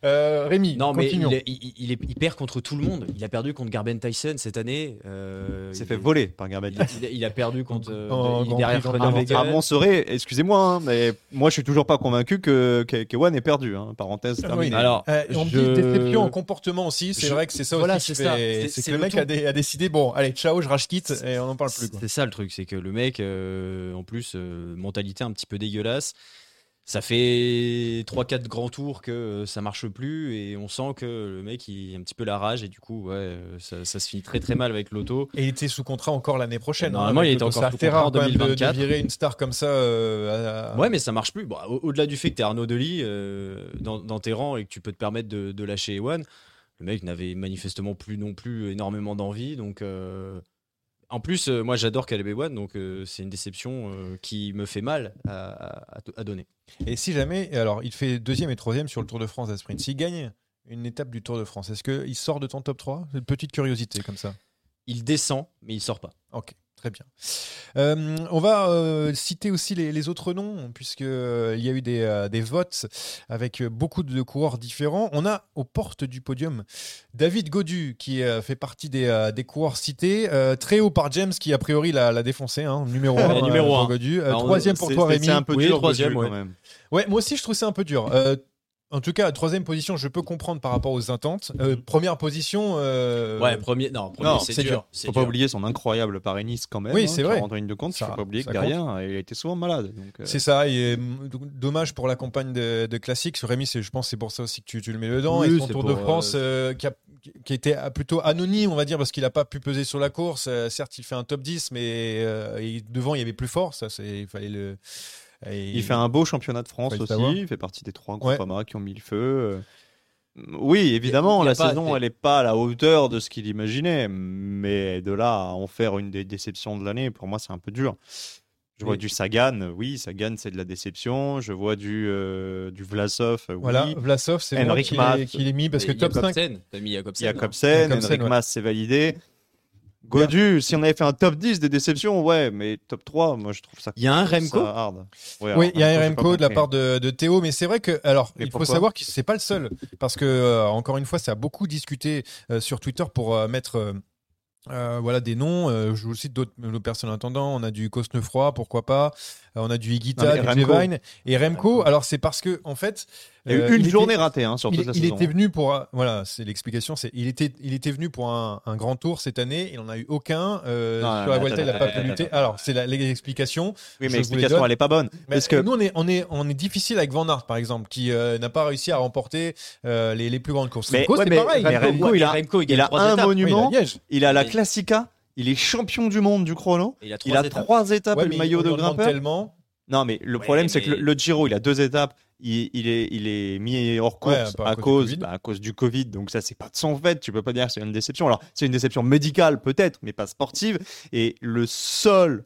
Euh, Rémi, Non, mais continuons. il, est- il- il est- il perd contre tout le monde. Il a perdu contre Garben Tyson cette année. euh, il s'est fait voler par Garbett. Il, a- il a perdu contre. euh, il derrière. À, excusez-moi, hein, mais moi je suis toujours pas convaincu que que- qu'Ewan est perdu. Hein. Parenthèse Ah terminée. Alors, on dit déception en comportement aussi. C'est vrai que c'est ça voilà, aussi. c'est ça. C'est- que le mec a décidé. Bon, allez, ciao, je rage quitte et on n'en parle plus. C'est ça le truc, c'est que le mec, euh, en plus, euh, mentalité un petit peu dégueulasse. Ça fait 3-4 grands tours que euh, ça marche plus et on sent que le mec il a un petit peu la rage et du coup ouais ça, ça se finit très très mal avec l'auto. Et il était sous contrat encore l'année prochaine. Normalement, hein, avec il était encore sous contrat rare en de- 2024. De, virer une star comme ça. euh, à- Ouais mais ça marche plus. Bon, au- Au-delà du fait que tu es Arnaud Delis dans, dans tes rangs et que tu peux te permettre de, de lâcher Ewan, le mec n'avait manifestement plus non plus énormément d'envie donc en plus, euh, moi j'adore Caleb Ewan, donc euh, c'est une déception euh, qui me fait mal à, à- à donner. Et si jamais, alors il fait deuxième et troisième sur le Tour de France à sprint. S'il gagne une étape du Tour de France, est-ce qu'il sort de ton top 3 C'est une petite curiosité comme ça. Il descend, mais il sort pas. Ok, très bien. Euh, on va euh, citer aussi les, les autres noms, puisqu'il y a eu des, euh, des votes avec euh, beaucoup de coureurs différents. On a aux portes du podium David Godu, qui euh, fait partie des, euh, des coureurs cités, euh, très haut par James, qui a priori l'a, l'a défoncé, hein, numéro 1 numéro pour un. Godu. Euh, troisième pour C'est- toi, c'est- Rémi. C'est un peu Oui, dur, troisième, Godu, ouais. quand même. Ouais, moi aussi je trouve ça un peu dur. En tout cas, troisième position, je peux comprendre par rapport aux attentes. Euh, première position, euh, Ouais, premier, non, premier, non, c'est dur. dur. Faut pas oublier son incroyable Paris-Nice quand même. Oui, hein, c'est vrai. en ligne de compte. Ça- faut pas oublier que derrière, il a été souvent malade. Euh, c'est ça. Et dommage pour la campagne de, de classique. Rémi, c'est- je pense que c'est pour ça aussi que tu, tu le mets dedans. Oui, et son Tour de France euh, qui, a, qui était plutôt anonyme, on va dire, parce qu'il n'a pas pu peser sur la course. Euh, certes, il fait un top 10, mais euh, devant, il y avait plus fort. Ça, c'est, il fallait le. Et- Il fait un beau championnat de France aussi. Il fait partie des trois Ouais. Groupama qui ont mis le feu. Euh, Oui, évidemment, Il y a la pas- saison, elle n'est pas à la hauteur de ce qu'il imaginait. Mais de là à en faire une des déceptions de l'année, pour moi, c'est un peu dur. Je vois du Sagan, oui, Sagan, c'est de la déception. Je vois du, euh, du Vlasov, oui. Voilà, Vlasov, c'est moi Henrik qui l'ai, mis parce que top 5. Jacobsen, T'as mis Jacobsen. Il y a. Cobsen, Jacobsen, Henrik ouais. Mas, c'est validé. Godu, si on avait fait un top 10 des déceptions, ouais, mais top 3, moi je trouve ça, Il y a un Remco hard. Ouais, Oui, il y a un Remco de la part de, de Théo, mais c'est vrai que, alors, Mais il faut savoir que c'est pas le seul, parce que euh, encore une fois, ça a beaucoup discuté euh, sur Twitter pour euh, mettre. euh, euh, voilà des noms, euh, je vous cite d'autres personnes en attendant. On a du Cosnefroy, pourquoi pas. Euh, on a du Higuita, du Remco. Et Remco, alors c'est parce que, en fait. Il y a eu euh, une était- journée ratée hein, sur il, toute la il saison. était venu pour un- voilà c'est l'explication c'est il était il était venu pour un, un grand tour cette année il en a eu aucun euh, Non, sur non, la Vuelta il n'a pas pu lutter alors c'est la- l'explication Oui, mais l'explication, elle est pas bonne. mais Parce que nous, on est, on, est, on est difficile avec Van Aert, par exemple, qui euh, n'a pas réussi à remporter euh, les, les plus grandes courses. Mais- Remco, ouais, mais pareil. Mais Remco, il a- Remco, il il a un monument, il a la Classica, il est champion du monde du chrono, Il a il a trois étapes. trois étapes Ouais, et mais le maillot de grimpeur. tellement. Non, mais le Ouais, problème, c'est que le, le Giro, il a deux étapes. il, il est, il est mis hors course Ouais, à à, cause cause, du Covid. bah, à cause du Covid. Donc ça, c'est pas de son fait. Tu peux pas dire que c'est une déception. Alors, c'est une déception médicale peut-être, mais pas sportive. Et le seul,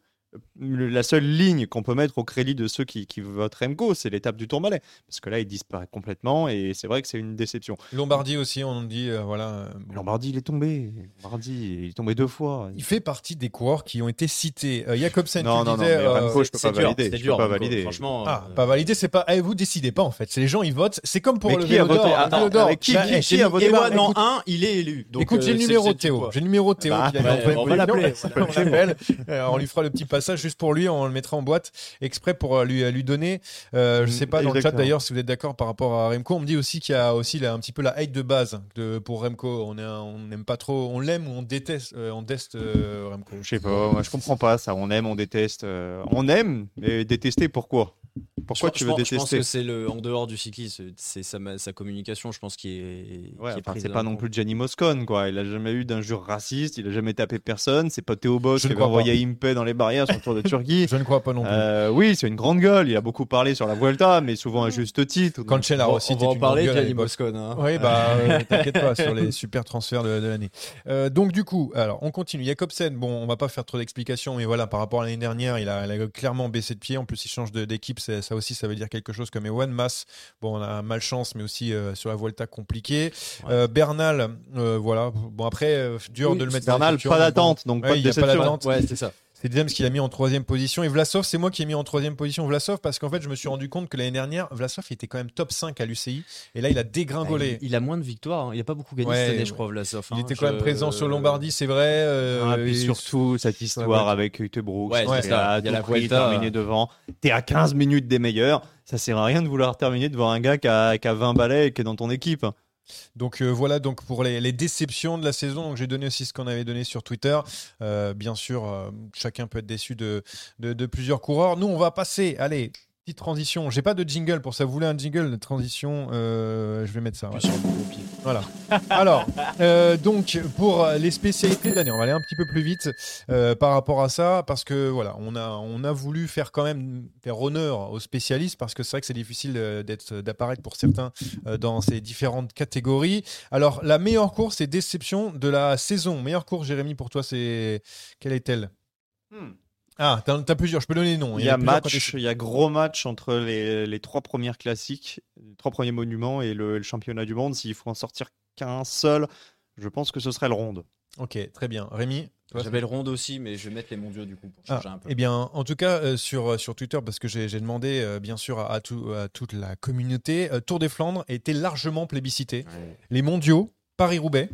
la seule ligne qu'on peut mettre au crédit de ceux qui, qui votent Remco, c'est l'étape du Tourmalet. Parce que là, il disparaît complètement et c'est vrai que c'est une déception. Lombardie aussi, on dit, euh, voilà. euh, bon. Lombardie, il est tombé. Lombardie, il est tombé deux fois. Il fait partie des coureurs qui ont été cités. Euh, Jacobsen, Non, tu non, non, disais, mais euh, Remco, je peux C'est pas dur, valider. c'est Je dur, peux pas Remco, valider. Franchement, Ah, euh, pas validé, c'est pas. Eh, vous décidez pas en fait. C'est les gens, ils votent. C'est comme pour Mais le qui a vélo d'or. qui- Bah, qui- eh, qui j'ai a voté eh ben, Ewan en écoute, 1, il est élu. Donc, Écoute, j'ai euh, le numéro Théo. J'ai le numéro Théo. Bah, qui on va l'appeler, position. on va On. Euh, lui fera le petit juste pour lui. On le mettra en boîte exprès pour euh, lui, lui donner. Euh, je sais pas dans le chat d'ailleurs si vous êtes d'accord par rapport à Remco. On me dit aussi qu'il y a aussi là, un petit peu la hate de base de, pour Remco. On n'aime pas trop. On l'aime ou on déteste. euh, on déteste euh, Remco. Je sais pas, moi je comprends pas ça. On aime, on déteste. euh, on aime, mais détester pourquoi? Pourquoi Je tu pense- veux je pense détester que c'est le en dehors du cyclisme, c'est sa, sa communication, je pense, qui est. Ouais, qui est enfin, prise c'est pas non compte. plus Gianni Moscone, quoi. Il a jamais eu d'injure raciste, il a jamais tapé personne. C'est pas Théo Boss Je qui ne avait crois envoyé Impey dans les barrières sur le Tour de Turquie. Je ne crois pas non plus. Euh, oui, c'est une grande gueule. Il a beaucoup parlé sur la Vuelta, mais souvent à juste titre. Donc, Cancella On va- aussi. on va en parler, Gianni. Moscone. hein. Oui, bah, euh, t'inquiète pas sur les super transferts de, de l'année. Euh, donc, du coup, alors, on continue. Jacobsen, bon, on va pas faire trop d'explications, mais voilà, par rapport à l'année dernière, il a, il a clairement baissé de pied. En plus, il change d'équipe. C'est- Ça aussi, ça veut dire quelque chose comme Ewan. Mass, bon, on a malchance, mais aussi euh, sur la Vuelta compliqué. Ouais. Euh, Bernal, euh, voilà. Bon, après, euh, dur Oui, de le mettre dans la Bernal, culture, pas d'attente, donc Ouais, pas de il y a pas déception. d'attente. Ouais, c'est ça. C'est James qui l'a mis en troisième position. Et Vlasov, c'est moi qui ai mis en troisième position Vlasov parce qu'en fait, je me suis rendu compte que l'année dernière, Vlasov était quand même top 5 à l'UCI. Et là, il a dégringolé. Il, il a moins de victoires. hein. Il a pas beaucoup gagné Ouais, cette année, je crois, Vlasov. Il hein. était quand même présent sur Lombardie, c'est vrai. euh, Ah, puis et- surtout cette histoire ouais. avec Hüttebrooks. Ouais, ça. à Il y a la Vuelta. terminé devant. T'es à 15 minutes des meilleurs. Ça sert à rien de vouloir terminer devant un gars qui a, qui a 20 balais et qui est dans ton équipe. Donc euh, voilà donc pour les, déceptions de la saison. J'ai donné aussi ce qu'on avait donné sur Twitter. Euh, bien sûr, euh, chacun peut être déçu de plusieurs coureurs. Nous, on va passer. Allez. Petite transition. J'ai pas de jingle pour ça. Vous voulez un jingle de transition euh, Je vais mettre ça. ouais. Voilà. Alors, euh, donc pour les spécialités de l'année, on va aller un petit peu plus vite euh, par rapport à ça, parce que voilà, on a on a voulu faire quand même faire honneur aux spécialistes, parce que c'est vrai que c'est difficile d'être d'apparaître pour certains euh, dans ces différentes catégories. Alors, la meilleure course et déception de la saison. Meilleure course, Jérémy, pour toi, c'est quelle est-elle? Ah, t'as plusieurs. Je peux donner les noms. Il y a match, il y a gros match entre les, les trois premières classiques, les trois premiers monuments et le, le championnat du monde. S'il faut en sortir qu'un seul, je pense que ce serait le ronde. Ok, très bien. Rémi J'avais le ronde aussi, mais je vais mettre les mondiaux du coup pour Ah, changer un peu. eh bien, en tout cas, euh, sur, euh, sur Twitter, parce que j'ai j'ai demandé, euh, bien sûr, à, à tout- à toute la communauté, euh, Tour des Flandres était largement plébiscité. Ouais. Les mondiaux, Paris-Roubaix,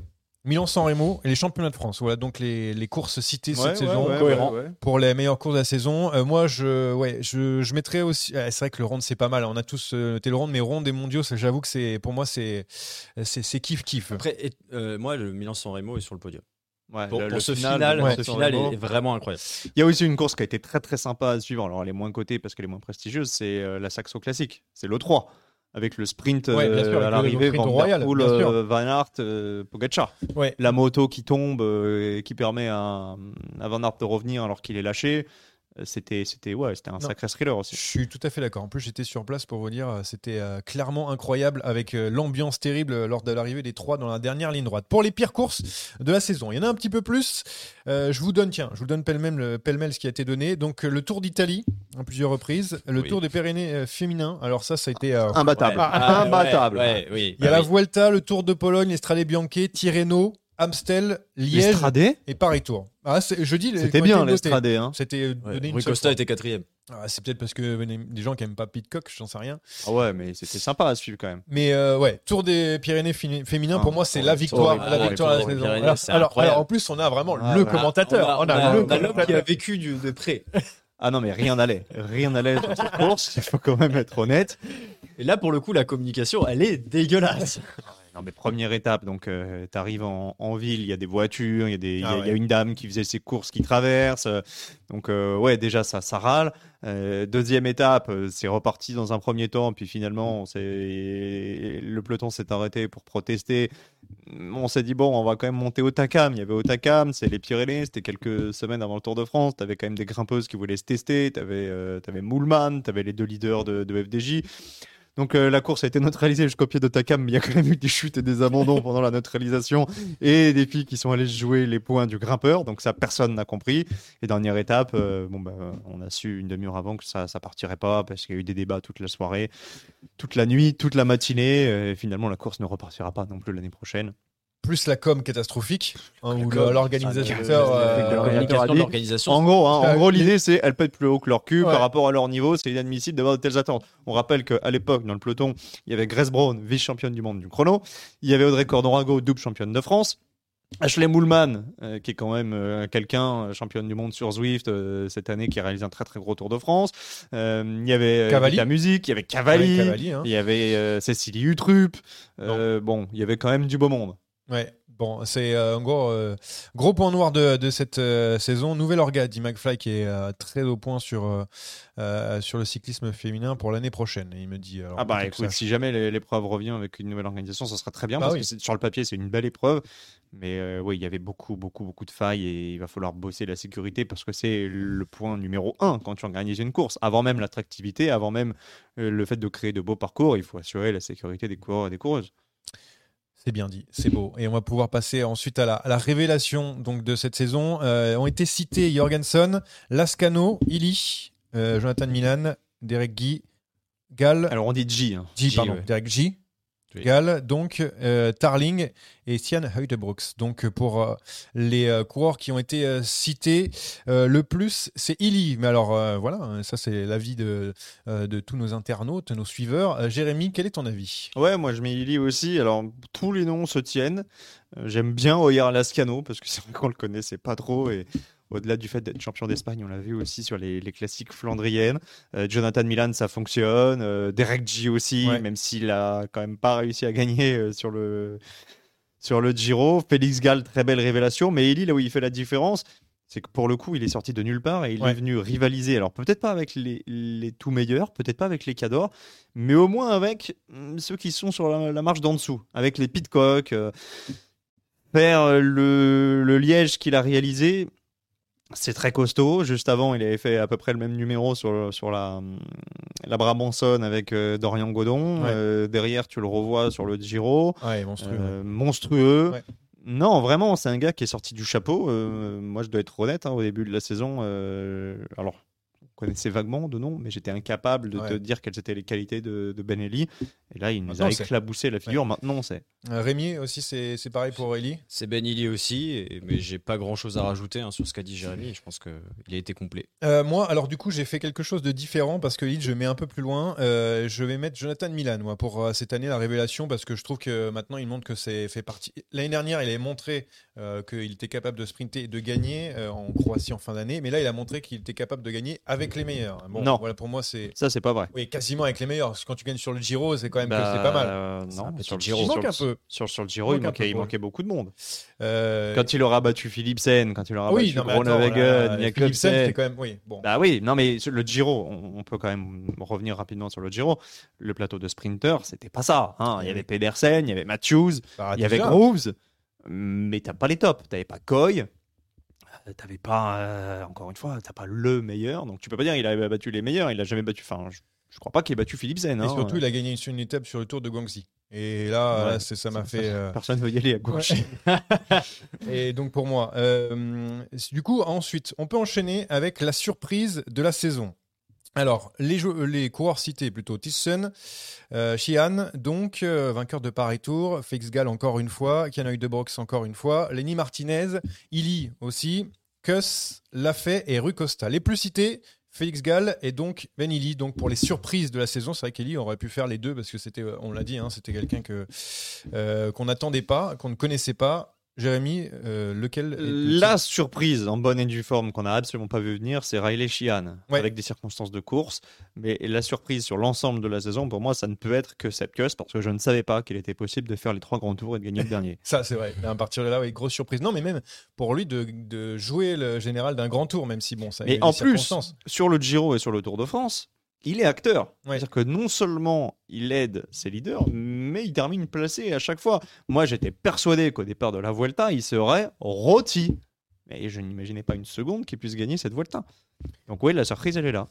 Milan-San Remo et les championnats de France. Voilà donc les, les courses citées cette saison cohérent. pour les meilleures courses de la saison. Euh, moi, je, ouais, je, je mettrais aussi. euh, c'est vrai que le ronde, c'est pas mal. On a tous euh, noté le ronde, mais ronde et mondiaux, j'avoue que c'est pour moi, c'est c'est c'est kiff kiff. Après, et- euh, moi, le Milan-San Remo est sur le podium. Ouais, Pour, le- pour le ce final, final, ouais. ce final est, vraiment incroyable. Il y a aussi une course qui a été très très sympa à suivre. Alors elle est moins cotée parce qu'elle est moins prestigieuse. C'est euh, la Saxo Classique. C'est l'E3 avec le sprint Ouais, bien euh, sûr, avec à l'arrivée, Van Royal, Der Poel, euh, Van Aert, euh, Pogacar. Ouais. La moto qui tombe euh, et qui permet à, à Van Aert de revenir alors qu'il est lâché. Euh, C'était c'était ouais, c'était un Non. sacré thriller Je aussi. suis tout à fait d'accord. En plus, j'étais sur place pour vous dire, euh, c'était euh, clairement incroyable avec euh, l'ambiance terrible lors de l'arrivée des trois dans la dernière ligne droite. Pour les pires courses de la saison, il y en a un petit peu plus. Euh, je vous donne, tiens, je vous donne pêle-mêle le- pêle-mêle ce qui a été donné. Donc, le Tour d'Italie, à plusieurs reprises. Le Oui. Tour des Pyrénées euh, féminin. Alors, ça, ça a été. euh, Imbattable. Ouais. Ah, Imbattable. ouais, ouais, oui. il y a Ah la. Vuelta, le Tour de Pologne, l'Estrade Bianche, Tirreno, Amstel, Liège L'Estradé, et Paris-Tour. Ah, c'est- je dis. les- c'était qui ont bien été notés. l'Estradé. Hein. C'était euh, Ouais, donné une Rui seule Costa fois. était quatrième. Ah, c'est peut-être parce que des gens qui aiment pas Pitcock, j'en sais rien. Ah ouais, mais c'était sympa à suivre quand même. Mais euh, ouais, Tour des Pyrénées fini- féminin, Ah, pour moi, c'est horrible, la victoire, horrible, la horrible, victoire de la horrible, saison. Pyrénées, Alors, c'est alors, incroyable. alors, en plus, on a vraiment Ah, le ouais. commentateur. On a, on a, le on a l'homme qui commentateur. a vécu du- de près. Ah non, mais rien n'allait. Rien n'allait sur cette course. Il faut quand même être honnête. Et là, pour le coup, la communication, elle est dégueulasse. Non, mais première étape, donc tu arrives en, en ville, il y a des voitures, il y, a des- il y a- Ah y a une dame qui faisait ses courses qui traverse. euh, donc, euh, ouais, déjà, ça, ça râle. Euh, deuxième étape, euh, c'est reparti dans un premier temps, puis finalement, le peloton s'est arrêté pour protester. On s'est dit, bon, on va quand même monter au Takam. Il y avait au Takam, c'est les Pyrénées, c'était quelques semaines avant le Tour de France. Tu avais quand même des grimpeuses qui voulaient se tester. Tu avais, Moulman, tu avais les deux leaders de, de FDJ. Donc euh, la course a été neutralisée jusqu'au pied de Takam, mais il y a quand même eu des chutes et des abandons pendant la neutralisation et des filles qui sont allées jouer les points du grimpeur. Donc ça, personne n'a compris. Et dernière étape, euh, bon, bah, on a su une demi-heure avant que ça, ça partirait pas parce qu'il y a eu des débats toute la soirée, toute la nuit, toute la matinée. Et finalement, la course ne repartira pas non plus l'année prochaine. Plus la com catastrophique, hein, où com, l'organisateur. euh. En gros, hein, en Ah, gros, l'idée c'est elles pètent plus haut que leur cul Ouais. par rapport à leur niveau. C'est inadmissible d'avoir de telles attentes. On rappelle qu'à l'époque, dans le peloton, il y avait Grace Brown, vice-championne du monde du chrono. Il y avait Audrey Cordorago, double championne de France. Ashley Moulman, euh, qui est quand même euh, quelqu'un, euh, championne du monde sur Zwift euh, cette année, qui a réalisé un très très gros Tour de France. Euh, il y avait euh, Cavalli. la musique, il y avait Cavalli, Cavalli, hein. il y avait euh, Cécilie Utrup. Euh, bon, il y avait quand même du beau monde. Ouais. Bon, c'est euh, en gros euh, gros point noir de, de cette euh, saison. Nouvelle orga, dit McFly, qui est euh, très au point sur, euh, sur le cyclisme féminin pour l'année prochaine. Et il me dit. alors, Ah bah écoute, ça- si jamais l'é- l'épreuve revient avec une nouvelle organisation, ça sera très bien Bah parce oui. que sur le papier c'est une belle épreuve, mais oui il y avait beaucoup beaucoup beaucoup de failles et il va falloir bosser la sécurité parce que c'est le point numéro un quand tu organises une course. Avant même l'attractivité, avant même le fait de créer de beaux parcours, il faut assurer la sécurité des coureurs et des coureuses. C'est bien dit, c'est beau. Et on va pouvoir passer ensuite à la, à la révélation donc, de cette saison. Euh, ont été cités Jorgensen, Lascano, Illy, euh, Jonathan Milan, Derek Guy, Gall, Alors on dit G. hein. G, G, pardon, ouais. Derek G, Oui. Gall, donc euh, Tarling et Stian Heutebrooks. Donc euh, pour euh, les euh, coureurs qui ont été euh, cités, euh, le plus c'est Illy. Mais alors euh, voilà, hein, ça c'est l'avis de, euh, de tous nos internautes, nos suiveurs. Euh, Jérémy, quel est ton avis? Ouais, moi je mets Illy aussi. Alors tous les noms se tiennent. J'aime bien Oyer Lascano parce que c'est vrai qu'on le connaissait pas trop et au-delà du fait d'être champion d'Espagne, on l'a vu aussi sur les, les classiques flandriennes. Euh, Jonathan Milan, ça fonctionne. Euh, Derek G aussi, Ouais. même s'il a quand même pas réussi à gagner euh, sur le sur le Giro. Félix Gall, très belle révélation. Mais Illy, là où il fait la différence, c'est que pour le coup, il est sorti de nulle part et il Ouais. est venu rivaliser. Alors peut-être pas avec les, les tout meilleurs, peut-être pas avec les cadors, mais au moins avec mm, ceux qui sont sur la, la marche d'en dessous, avec les Pitcock. euh, faire euh, le, le Liège qu'il a réalisé, c'est très costaud. Juste avant, il avait fait à peu près le même numéro sur, sur la, la avec euh, Dorian Godon. Ouais. Euh, derrière, tu le revois sur le Giro. Ouais, monstrueux. Euh, monstrueux. Ouais. Non, vraiment, c'est un gars qui est sorti du chapeau. Moi, je dois être honnête, hein, au début de la saison, alors, on connaissait vaguement de nom, mais j'étais incapable de te dire quelles étaient les qualités de, de Benelli. Et là, il nous Maintenant, a éclaboussé la figure. Maintenant, c'est. Euh, Rémi aussi, c'est c'est pareil pour Eli. C'est Ben Illy aussi, et- mais j'ai pas grand chose à rajouter hein, sur ce qu'a dit Jérémy. Je pense qu'il a été complet. Euh, moi, alors du coup, j'ai fait quelque chose de différent parce que Lille, je mets un peu plus loin. Euh, je vais mettre Jonathan Milan moi, pour euh, cette année la révélation parce que je trouve que maintenant il montre que c'est fait partie. L'année dernière, il avait montré euh, qu'il était capable de sprinter et de gagner euh, en Croatie en fin d'année, mais là, il a montré qu'il était capable de gagner avec les meilleurs. Bon, Non. voilà pour moi, c'est Ça, c'est pas vrai. oui, quasiment avec les meilleurs. Parce que quand tu gagnes sur le Giro, c'est quand même que Bah, c'est pas mal. euh, non, sur le Giro. Il sur un peu. Sur, sur le Giro, Il il, manquait, peu, il ouais. manquait beaucoup de monde. Euh, Quand il aura battu Philipsen, quand il aura oui, battu mais attends, Groenewegen, voilà, Philipsen, quand même. Oui, bon. Bah oui, non mais sur le Giro, on, on peut quand même revenir rapidement sur le Giro. Le plateau de sprinter, c'était pas ça. hein. Il y Oui. avait Pedersen, il y avait Matthews, Bah, il y avait déjà. Grooves, mais t'as pas les tops. T'avais pas Coy, t'avais pas, euh, encore une fois, t'as pas le meilleur. Donc tu peux pas dire il a battu les meilleurs. Il a jamais battu. Enfin, je, je crois pas qu'il ait battu Philipsen. Et hein. surtout, il a gagné une, une étape sur le Tour de Guangxi. Et là, Ouais. ça m'a fait. euh, Personne veut y aller à gauche. Et donc pour moi, euh, du coup, ensuite, on peut enchaîner avec la surprise de la saison. Alors, les, jou- les coureurs cités plutôt, Thyssen, euh, Sheehan, donc euh, vainqueur de Paris Tour, Félix Gall encore une fois, Kianoï de Brox encore une fois, Lenny Martinez, Illy aussi, Kuss, Lafay et Rui Costa. Les plus cités, Félix Gall et donc Ben Illy. Donc pour les surprises de la saison, c'est vrai qu'Illy aurait pu faire les deux parce que c'était, euh, on l'a dit, hein, c'était quelqu'un que qu'on n'attendait pas, qu'on ne connaissait pas. Jérémy, euh, lequel La surprise en bonne et due forme qu'on a absolument pas vu venir, c'est Riley Sheehan, Ouais. avec des circonstances de course. Mais la surprise sur l'ensemble de la saison, pour moi, ça ne peut être que Kuss, parce que je ne savais pas qu'il était possible de faire les trois grands tours et de gagner le dernier. Ça, c'est vrai. À partir de là, oui, grosse surprise. Non, mais même pour lui de, de jouer le général d'un grand tour, même si bon, ça. a Mais en plus, sur le Giro et sur le Tour de France, il est acteur. Ouais. C'est-à-dire que non seulement il aide ses leaders, mais il termine placé à chaque fois. Moi, j'étais persuadé qu'au départ de la Vuelta, il serait rôti. Mais je n'imaginais pas une seconde qu'il puisse gagner cette Vuelta. Donc oui, la surprise, elle est là.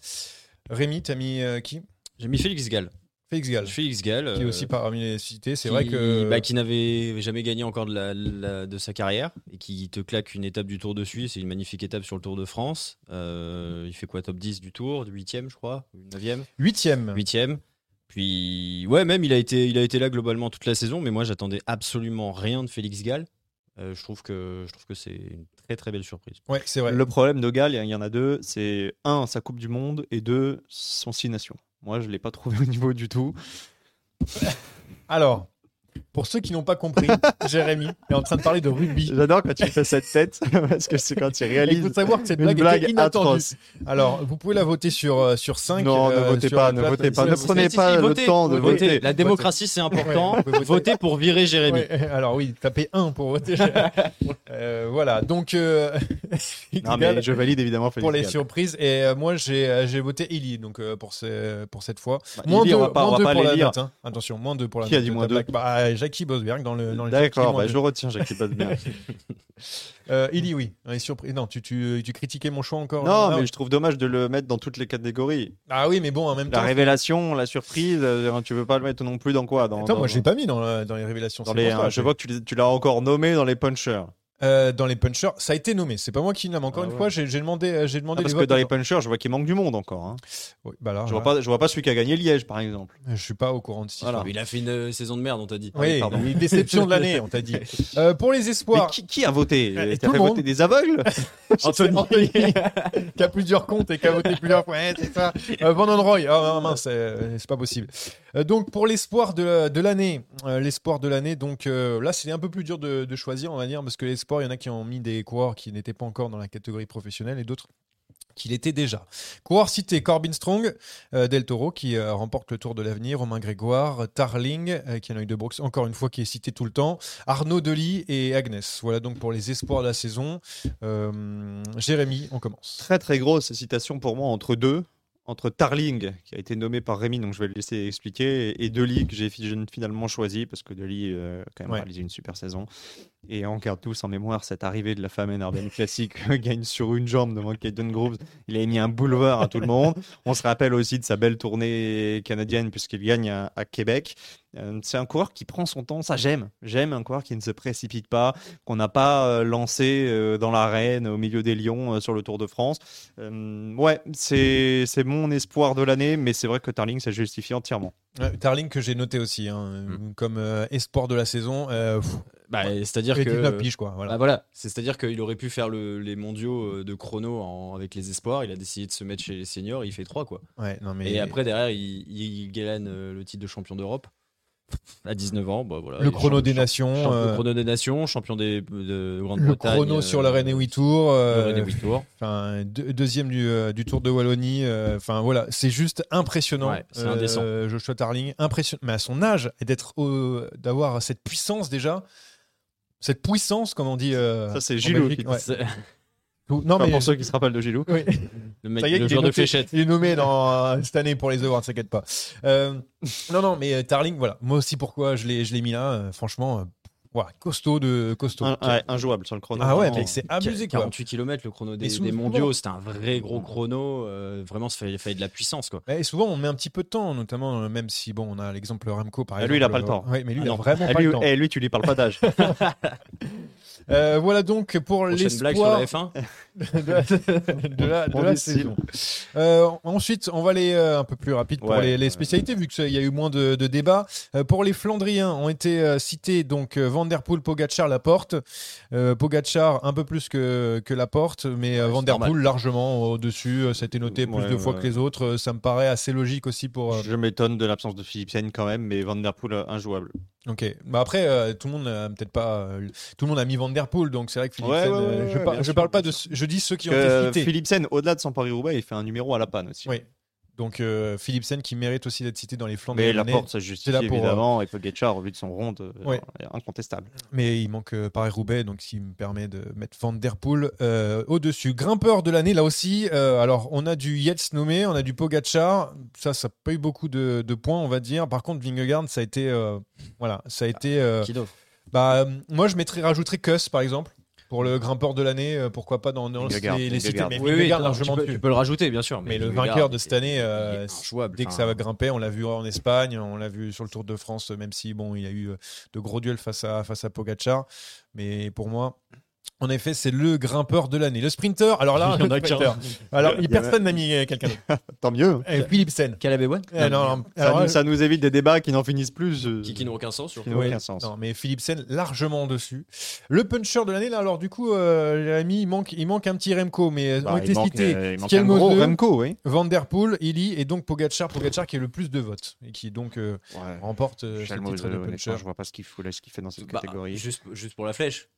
Rémi, t'as mis euh, qui? J'ai mis Félix Gall. Félix Gall, Félix Gall. qui est euh, aussi parmi les cités. C'est vrai que. bah, qui n'avait jamais gagné encore de, la, la- de sa carrière et qui te claque une étape du Tour de Suisse. C'est une magnifique étape sur le Tour de France. Euh, il fait quoi? Top 10 du Tour, 8ème, je crois? 9ème Huitième. 8ème. Puis, ouais, même il a, été, il a été là globalement toute la saison, mais moi j'attendais absolument rien de Félix Gall. Euh, je trouve que, je trouve que c'est une très très belle surprise. Ouais, c'est vrai. Le problème de Gall, il y en a deux, c'est un, sa Coupe du Monde, et deux, son Six Nations. Moi, je l'ai pas trouvé au niveau du tout. Alors, pour ceux qui n'ont pas compris, Jérémy est en train de parler de rugby. J'adore quand tu fais cette tête, parce que c'est quand tu réalises. Il faut savoir que cette blague, blague inattendue. Atroce. Alors, vous pouvez la voter sur, euh, sur 5. Non, ne euh, votez pas, ne votez pas. Ne prenez pas le temps de voter. La démocratie, c'est important. Votez pour virer Jérémy. Alors, oui, tapez 1 pour voter. euh, voilà, donc. Euh... non, mais je valide évidemment Pour les surprises. Et euh, moi, j'ai voté Illy donc, pour, pour cette fois. Bah, moins 2 on va. Attention, moins 2 pour la Qui a dit moins 2 euh, Jackie Bosberg dans le. Dans D'accord, bah, je retiens Jackie Bosberg. Euh, il dit oui. Il est surpris. Non, tu, tu, critiquais mon choix encore. Non, mais je trouve dommage de le mettre dans toutes les catégories. Ah oui, mais bon, en même la temps. La révélation, la surprise, euh, tu veux pas le mettre non plus dans quoi dans, moi, je l'ai pas mis dans, les révélations. Hein, je vois que tu l'as encore nommé dans les punchers. Euh, dans les punchers, ça a été nommé. C'est pas moi qui nomme. Encore Ah une ouais. fois, j'ai j'ai demandé, euh, j'ai Ah, demandé parce les que votes dans les punchers, je vois qu'il manque du monde encore. hein. Oui, bah alors, Je vois pas, je vois pas celui qui a gagné Liège, par exemple. Je suis pas au courant de Voilà. histoire. Il a fait une euh, saison de merde, on t'a dit. Oui, pardon. oui, déception de l'année, on t'a dit. Euh, pour les Mais espoirs, qui, qui a voté? Euh, T'as tout fait voter monde. des aveugles? Anthony, qui a plusieurs comptes et qui a voté plusieurs fois. Ouais, c'est ça. Euh, Van Roy, ah mince, euh, c'est pas possible. Euh, donc pour l'espoir de, de l'année, euh, l'espoir de l'année, donc euh, là c'est un peu plus dur de, de choisir, on va dire, parce que l'espoir, il y en a qui ont mis des coureurs qui n'étaient pas encore dans la catégorie professionnelle et d'autres qui l'étaient déjà. Coureur cité Corbin Strong, euh, Del Toro qui euh, remporte le Tour de l'Avenir, Romain Grégoire, Tarling, euh, qui est un œil de Brooks, encore une fois qui est cité tout le temps, Arnaud Delis et Agnès. Voilà donc pour les espoirs de la saison. Jérémy, on commence. Très très grosse citation pour moi entre deux. Entre Tarling, qui a été nommé par Rémi, donc je vais le laisser expliquer, et Deli, que j'ai fi- finalement choisi, parce que Deli euh, a quand même Ouais. réalisé une super saison. Et on garde tous en mémoire cette arrivée de la fameuse Ardennes Classique, gagne sur une jambe devant Caden Groves. Il a mis un boulevard à tout le monde. On se rappelle aussi de sa belle tournée canadienne, puisqu'il gagne à, à Québec. Euh, C'est un coureur qui prend son temps, ça j'aime. J'aime un coureur qui ne se précipite pas, qu'on n'a pas euh, lancé euh, dans l'arène au milieu des lions euh, sur le Tour de France. Euh, ouais, c'est c'est mon espoir de l'année, mais c'est vrai que Tarling s'est justifié entièrement. Tarling que j'ai noté aussi hein, euh, comme euh, espoir de la saison. Euh, Bah, c'est-à-dire avec que. 19 piges, quoi. Voilà. Bah voilà, c'est-à-dire qu'il aurait pu faire le- les mondiaux de chrono en- avec les espoirs. Il a décidé de se mettre chez les seniors. Il fait 3 quoi. Ouais, non, mais Et après derrière, il, il gagne euh, le titre de champion d'Europe à 19 ans. Bah, voilà, le chrono des nations, champion- euh, le chrono des nations, champion des, de le Grande-Bretagne. chrono sur le euh, René 8 Tours. le euh, René Huit Tours. Enfin, deux- deuxième du, euh, du Tour de Wallonie. euh, Enfin voilà, c'est juste impressionnant. Ouais, c'est indécent. Joshua Tarling, impressionnant. Mais à son âge et d'être, d'avoir cette puissance déjà, cette puissance, comme on dit. euh, Ça, c'est Gilou qui- ouais. Non Enfin, mais pour ceux qui se rappellent de Gilou. oui. Le mec, Ça y est, le il est de noté- fléchette. Il est nommé dans, euh, cette année pour les awards, t'inquiète pas. Euh, non, non, mais euh, Tarling, voilà. Moi aussi, pourquoi je l'ai, je l'ai mis là euh, Franchement, euh, costaud de costaud. Un- ouais, injouable sur le chrono. ah ouais, mec, c'est abusé quoi. 48 km le chrono des, Et souvent- des mondiaux, c'était un vrai gros chrono. euh, vraiment, ça fallait, fallait de la puissance quoi. Et souvent, on met un petit peu de temps, notamment, euh, même si, bon, on a l'exemple Remco, par Ah, exemple. lui, il a pas le temps. Oui, mais lui, Ah il a non. vraiment Eh, pas lui, le temps. eh, lui, tu lui parles pas d'âge. Euh, voilà donc pour Prochaine blague sur l'espoir la F1. de la, de la- de On la décide. saison. Euh, ensuite, on va aller euh, un peu plus rapide pour Ouais. les, les spécialités, vu qu'il y a eu moins de, de débats. Euh, pour les Flandriens, ont été euh, cités donc Van Der Poel, Pogacar, Laporte. Euh, Pogacar un peu plus que, que Laporte, mais Ouais, Van c'est Der normal. Poel largement au-dessus. Ça a été noté plus Ouais, de fois ouais. que les autres. Ça me paraît assez logique aussi pour. euh, Je m'étonne de l'absence de Philipsen quand même, mais Van Der Poel euh, injouable. Ok. Bah après, euh, tout le monde n'a peut-être pas. euh, tout le monde a mis Van Der Poel, donc c'est vrai que Philippe Ouais, Sen, ouais, euh, ouais, je, par- parle pas de. Je dis ceux qui ont été cités. Philipsen, au-delà de son Paris-Roubaix, il fait un numéro à la panne aussi. Oui. Donc euh, Philipsen qui mérite aussi d'être cité dans les flancs de Mais la porte, ça justifie pour, évidemment, et Pogacar, au vu de son ronde, euh, Ouais. incontestable. Mais il manque euh, Paris-Roubaix, donc ce qui me permet de mettre Van Der Poel euh, au-dessus. Grimpeur de l'année, là aussi. euh, alors, on a du Yates nommé, on a du Pogacar. Ça, ça n'a pas eu beaucoup de, de points, on va dire. Par contre, Vingegaard, ça a été. euh, voilà, ça a été. euh, bah, euh, moi, je mettrais, rajouterais Kuss, par exemple. Pour le grimpeur de l'année, euh, pourquoi pas dans, dans Vingegaard, les, les cités Vingegaard. Mais Oui, oui, Vingegaard non, largement tu, peux, tu peux le rajouter, bien sûr. Mais le vainqueur de cette année, euh. Dès que ça va grimper, on l'a vu en Espagne, on l'a vu sur le Tour de France, même si bon, il y a eu euh, de gros duels face à face à Pogacar, mais pour moi, en effet, c'est le grimpeur de l'année. Le sprinter, alors là, Il y en a qu'un. sprinter. Alors, Il personne n'a mis euh, quelqu'un d'autre. Tant mieux. Eh, Philipsen. Caleb Ewan Eh, non, non, Ça, alors, nous, euh, ça nous évite des débats qui n'en finissent plus. euh, qui, qui n'ont aucun sens. surtout. qui n'ont ouais, aucun sens. Non, mais Philipsen largement dessus. Le puncher de l'année, là, alors du coup, euh, Jérémy, il manque, il manque un petit Remco, mais Bah, euh, il manque un Skelmose, gros Remco, oui. Van Der Poel, Illy et donc Pogacar. Pogacar qui est le plus de votes et qui donc euh, Ouais. remporte euh, ce titre de puncher. je vois pas ce qu'il fout, là, ce qu'il fait dans cette Bah, catégorie. juste pour la flèche.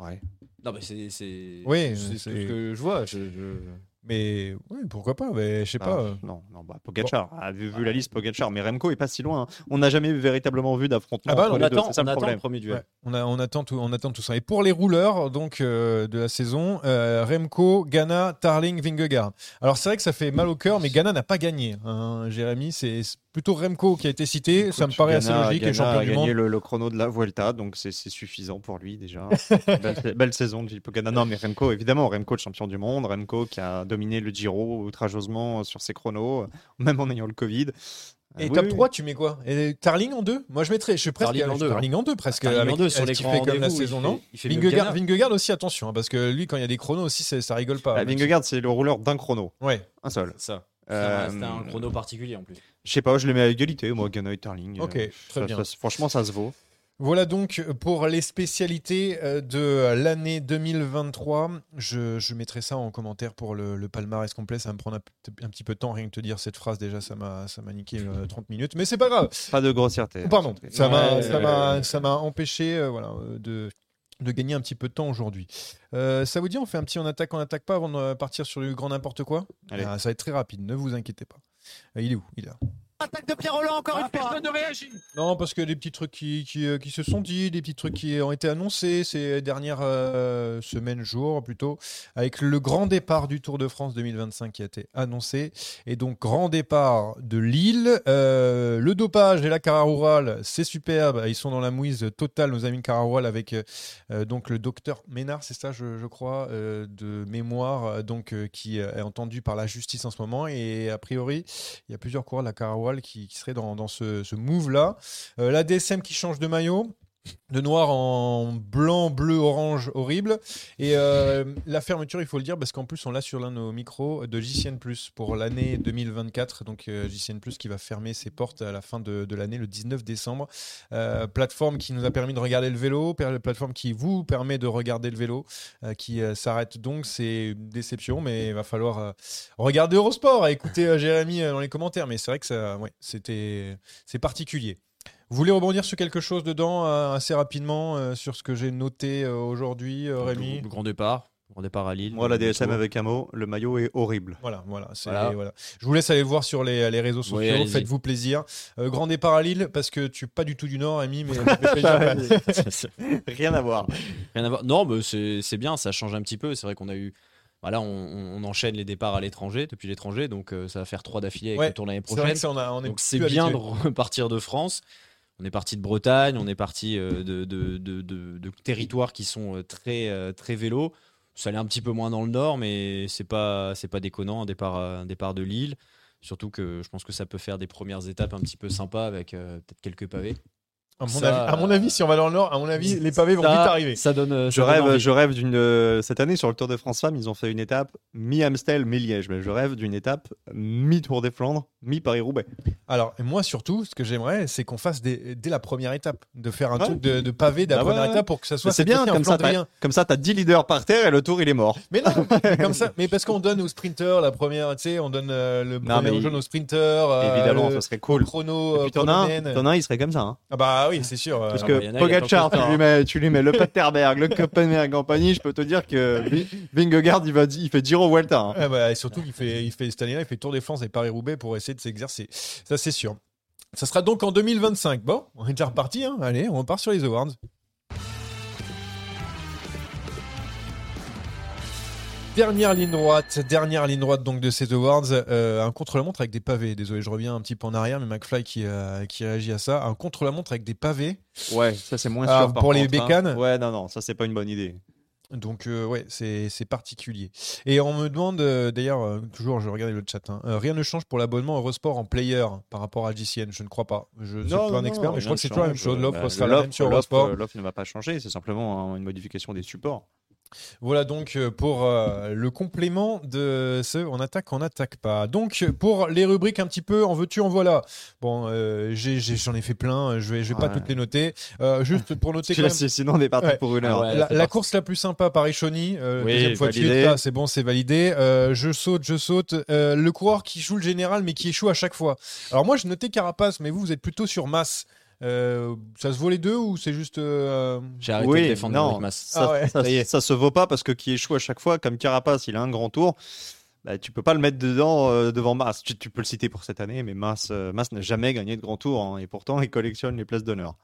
Ouais. Non, mais c'est. c'est- Oui, c'est ce que je vois. Je, je- Mais oui, pourquoi pas Mais je sais Bah, pas. euh. Non, non, bah, Pogacar. Ah, vu, vu la liste, Pogacar. Mais Remco est pas si loin. hein. On n'a jamais véritablement vu d'affrontement Ah bah entre On les deux. attend, C'est ça on le attend le problème. premier duel. Ouais, on, a- on attend tout, on attend tout ça. Et pour les rouleurs donc euh, de la saison, euh, Remco, Ghana, Tarling, Vingegaard. Alors c'est vrai que ça fait mal au cœur, mais Ghana n'a pas gagné. hein, Jérémy, c'est plutôt Remco qui a été cité. ça me paraît assez Ghana- logique. et Ghana champion a du gagné monde. le, le chrono de la Vuelta, donc c'est suffisant pour lui déjà. belle, belle saison de Filippo Ganna. Non, mais Remco, évidemment, Remco, le champion du monde. Remco qui a dominé le Giro outrageusement sur ses chronos, même en ayant le Covid. Et Euh, top oui, 3, tu mets quoi? Et Tarling en 2 Moi je mettrais, je suis presque Tarling en deux, Tarling en 2 presque. Tarling en sur les grands comme la il saison, fait- non? il fait Vingegaard, aussi, attention, hein, parce que lui, quand il y a des chronos aussi, ça, ça rigole pas. Bah, Vingegaard, c'est le rouleur d'un chrono, Ouais, un seul. Ça. Euh, C'était un chrono particulier en plus. Je sais pas, je les mets à égalité, moi, et Tarling. Ok, Euh, très ça- bien. ça- franchement, ça se vaut. Voilà donc pour les spécialités euh, de l'année 2023. Je, je mettrai ça en commentaire pour le, le palmarès complet. Ça va me prendre un, petit peu de temps rien que te dire cette phrase. Déjà, ça m'a niqué euh, 30 minutes. Mais c'est pas grave. Pas de grossièreté. Pardon. Ça m'a Ouais, ouais, ouais. empêché euh, voilà, euh, de, de gagner un petit peu de temps aujourd'hui. Euh, ça vous dit, on fait un petit on attaque, on attaque pas avant de partir sur du grand n'importe quoi? Allez. Ah, Ça va être très rapide, ne vous inquiétez pas. Euh, il est où? Il est là. Attaque de Pierre Roland encore une fois. Personne ne réagit. Non, parce que des petits trucs qui, qui, euh, qui se sont dit, des petits trucs qui ont été annoncés ces dernières euh, semaines, jours plutôt, avec le grand départ du Tour de France 2025 qui a été annoncé. Et donc, grand départ de Lille. Euh, le dopage et la Cararoural, c'est superbe. Ils sont dans la mouise totale, nos amis de Cararoural, avec euh, donc le docteur Ménard, c'est ça, je, je crois, euh, de mémoire, euh, donc euh, qui est entendu par la justice en ce moment. Et a priori, il y a plusieurs coureurs de la Cararoual qui, dans, dans ce, ce move-là. Euh, la DSM qui change de maillot. De noir en blanc, bleu, orange, horrible. Et euh, la fermeture, il faut le dire, parce qu'en plus, on l'a sur l'un de nos micros de JCN Plus pour l'année 2024. Donc, euh, JCN Plus qui va fermer ses portes à la fin de, l'année, le 19 décembre. Euh, plateforme qui nous a permis de regarder le vélo, plateforme qui vous permet de regarder le vélo, euh, qui s'arrête donc. C'est une déception, mais il va falloir regarder Eurosport et écouter Jérémy dans les commentaires. Mais c'est vrai que ouais, c'était, c'est particulier. Vous voulez rebondir sur quelque chose dedans euh, assez rapidement euh, sur ce que j'ai noté euh, aujourd'hui, euh, Rémi? Le grand départ. Grand départ à Lille. Moi, la DSM avec un mot, le maillot est horrible. Voilà, voilà, c'est- Voilà. voilà. Je vous laisse aller le voir sur les, les réseaux sociaux. Oui. Faites-vous plaisir. Euh, grand départ à Lille parce que tu es pas du tout du Nord, Rémi, mais. Rien à voir. Rien à voir. Non, mais c'est bien, ça change un petit peu. C'est vrai qu'on a eu. Voilà, on, on enchaîne les départs à l'étranger, depuis l'étranger, donc euh, ça va faire trois d'affilée avec Ouais, le tour l'année C'est vrai prochaine. que ça, on, a- on est Donc c'est bien habitué. de repartir de France. On est parti de Bretagne, on est parti euh, de, territoires qui sont euh, très, euh, très vélo. Ça allait un petit peu moins dans le nord, mais c'est pas, pas déconnant un départ, de Lille. Surtout que je pense que ça peut faire des premières étapes un petit peu sympas avec peut-être quelques pavés. À mon, Ça, avis, à mon avis, si on va dans le Nord, à mon avis, les pavés vont Ça- vite arriver. Ça donne. euh, Je ça rêve, je rêve d'une. euh, Cette année, sur le Tour de France Femmes, ils ont fait une étape mi-Amstel, mi-Liège. Mais je rêve d'une étape mi-Tour des Flandres, mi-Paris-Roubaix. Alors, et moi surtout, ce que j'aimerais, c'est qu'on fasse des- dès la première étape, de faire un Ouais. truc de, de pavé de la Ah ouais, première ouais. étape pour que ça soit C'est bien, comme ça, comme ça, t'as 10 leaders par terre et le tour, il est mort. Mais non, mais comme ça, mais parce qu'on donne aux sprinters la première, tu sais, on donne euh, le Non, premier mais jaune aux sprinters. euh, Évidemment, le ça serait cool. Chrono, Et euh, puis t'en as, un, chronomène. t'en as un, il serait comme ça. hein. Ah bah oui, c'est sûr. euh, Parce Ah que bah, il Pogacar, pas tu lui, mets, tu lui mets le Paterberg, le et compagnie, je peux te dire que Vi- Vingegaard, il, va, il fait Giro Vuelta. hein. Ah bah, et surtout qu'il fait, il fait cette année-là, il fait Tour des France et Paris-Roubaix pour essayer de s'exercer. Ça, c'est sûr. Ça sera donc en 2025. Bon, on est déjà reparti. Hein. Allez, on repart sur les awards. Dernière ligne droite, dernière ligne droite donc de ces awards, euh, un contre-la-montre avec des pavés. Désolé, je reviens un petit peu en arrière, mais McFly qui, euh, qui réagit à ça. Un contre-la-montre avec des pavés. Ouais, ça c'est moins Ah, sûr. par pour les hein. bécanes? Ouais, non, non, ça c'est pas une bonne idée. Donc euh, ouais, c'est particulier. Et on me demande euh, d'ailleurs euh, toujours, je regardais le chat, hein, rien ne change pour l'abonnement Eurosport en player par rapport à JCN. Je ne crois pas. Je ne suis pas un expert, mais je crois que c'est toujours la même chose. L'offre sera la même sur Eurosport. L'offre ne va pas changer, c'est simplement un- une modification des supports. Voilà donc euh, pour euh, le complément de ce on attaque, on n'attaque pas. Donc pour les rubriques un petit peu en veux-tu, en voilà. Bon, euh, j'en ai, fait plein, je vais, je vais pas toutes les noter. Euh, juste pour noter quand même. Sinon, on est parti Ouais. pour une heure. Ah ouais. La, course la plus sympa, Paris-Chauny, Oui, deuxième fois de suite, là, c'est bon, c'est validé. Je saute, je saute. Le coureur qui joue le général, mais qui échoue à chaque fois. Alors moi, je notais Carapace, mais vous, vous êtes plutôt sur masse. Euh, ça se vaut les deux ou c'est juste. euh, J'ai arrêté Oui, de défendre non. Henrik Mas. Ça, Ah ouais. ça, se vaut pas parce que qui échoue à chaque fois, comme Carapace, il a un grand tour. Bah, tu peux pas le mettre dedans euh, devant Mas. Tu, tu peux le citer pour cette année, mais Mas, euh, Mas n'a jamais gagné de grand tour hein, et pourtant il collectionne les places d'honneur.